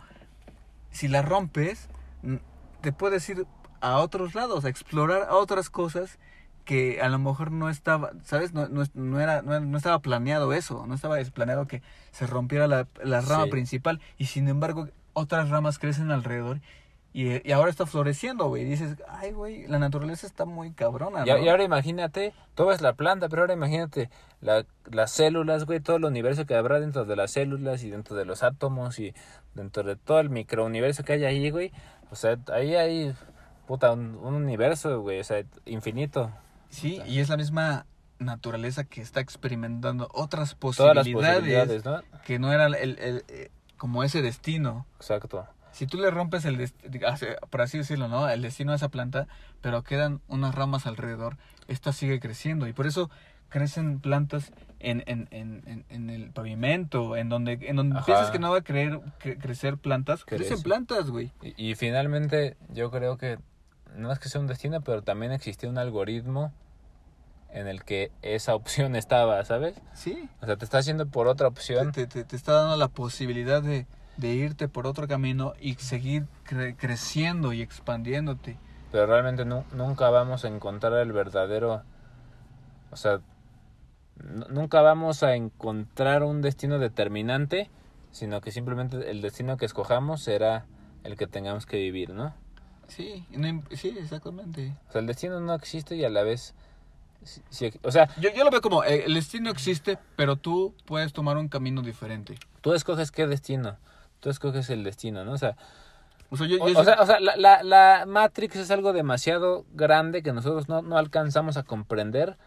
si la rompes, te puedes ir a otros lados, a explorar otras cosas que a lo mejor no estaba, ¿sabes? No, no, no era, no, no estaba planeado eso, no estaba planeado que se rompiera la, la rama Sí. principal y sin embargo otras ramas crecen alrededor y, y ahora está floreciendo, güey. Dices, ay, güey, la naturaleza está muy cabrona, Y, y ahora imagínate, todo es la planta, pero ahora imagínate la, las células, güey, todo el universo que habrá dentro de las células y dentro de los átomos y dentro de todo el microuniverso que hay ahí, güey. O sea, ahí hay, puta, un, un universo, güey, o sea, infinito. Sí, y es la misma naturaleza que está experimentando otras Todas las posibilidades, que no era el, el- eh, como ese destino. Exacto. Si tú le rompes el destino, por así decirlo, ¿no? El destino a esa planta, pero quedan unas ramas alrededor, esta sigue creciendo y por eso crecen plantas en, en, en, en, en el pavimento, en donde, en donde Ajá. piensas que no va a creer, cre- crecer plantas, Crece. crecen plantas, güey. Y, y finalmente yo creo que no es que sea un destino, pero también existía un algoritmo en el que esa opción estaba, ¿sabes? Sí, O sea, te está haciendo por otra opción. te, te, te está dando la posibilidad de, de irte por otro camino y seguir cre- creciendo y expandiéndote. pero realmente nu- nunca vamos a encontrar el verdadero, o sea, nu- nunca vamos a encontrar un destino determinante, sino que simplemente el destino que escojamos será el que tengamos que vivir, ¿no? Sí, no sí, exactamente. O sea, el destino no existe y a la vez, sí- sí- o sea, Yo, yo lo veo como, eh, el destino existe, pero tú puedes tomar un camino diferente. tú escoges qué destino, tú escoges el destino, ¿no? O sea, O sea, yo, o, yo o sí- sea, o sea, la, la, la Matrix es algo demasiado grande que nosotros no, no alcanzamos a comprender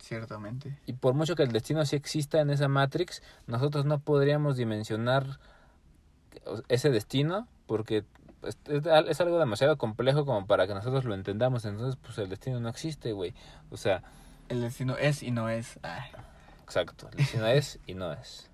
ciertamente. Y por mucho que el destino sí exista en esa Matrix, nosotros no podríamos dimensionar ese destino porque es, es- es algo demasiado complejo como para que nosotros lo entendamos. Entonces, pues el destino no existe, güey. O sea, El destino es y no es. Exacto. El destino es y no es.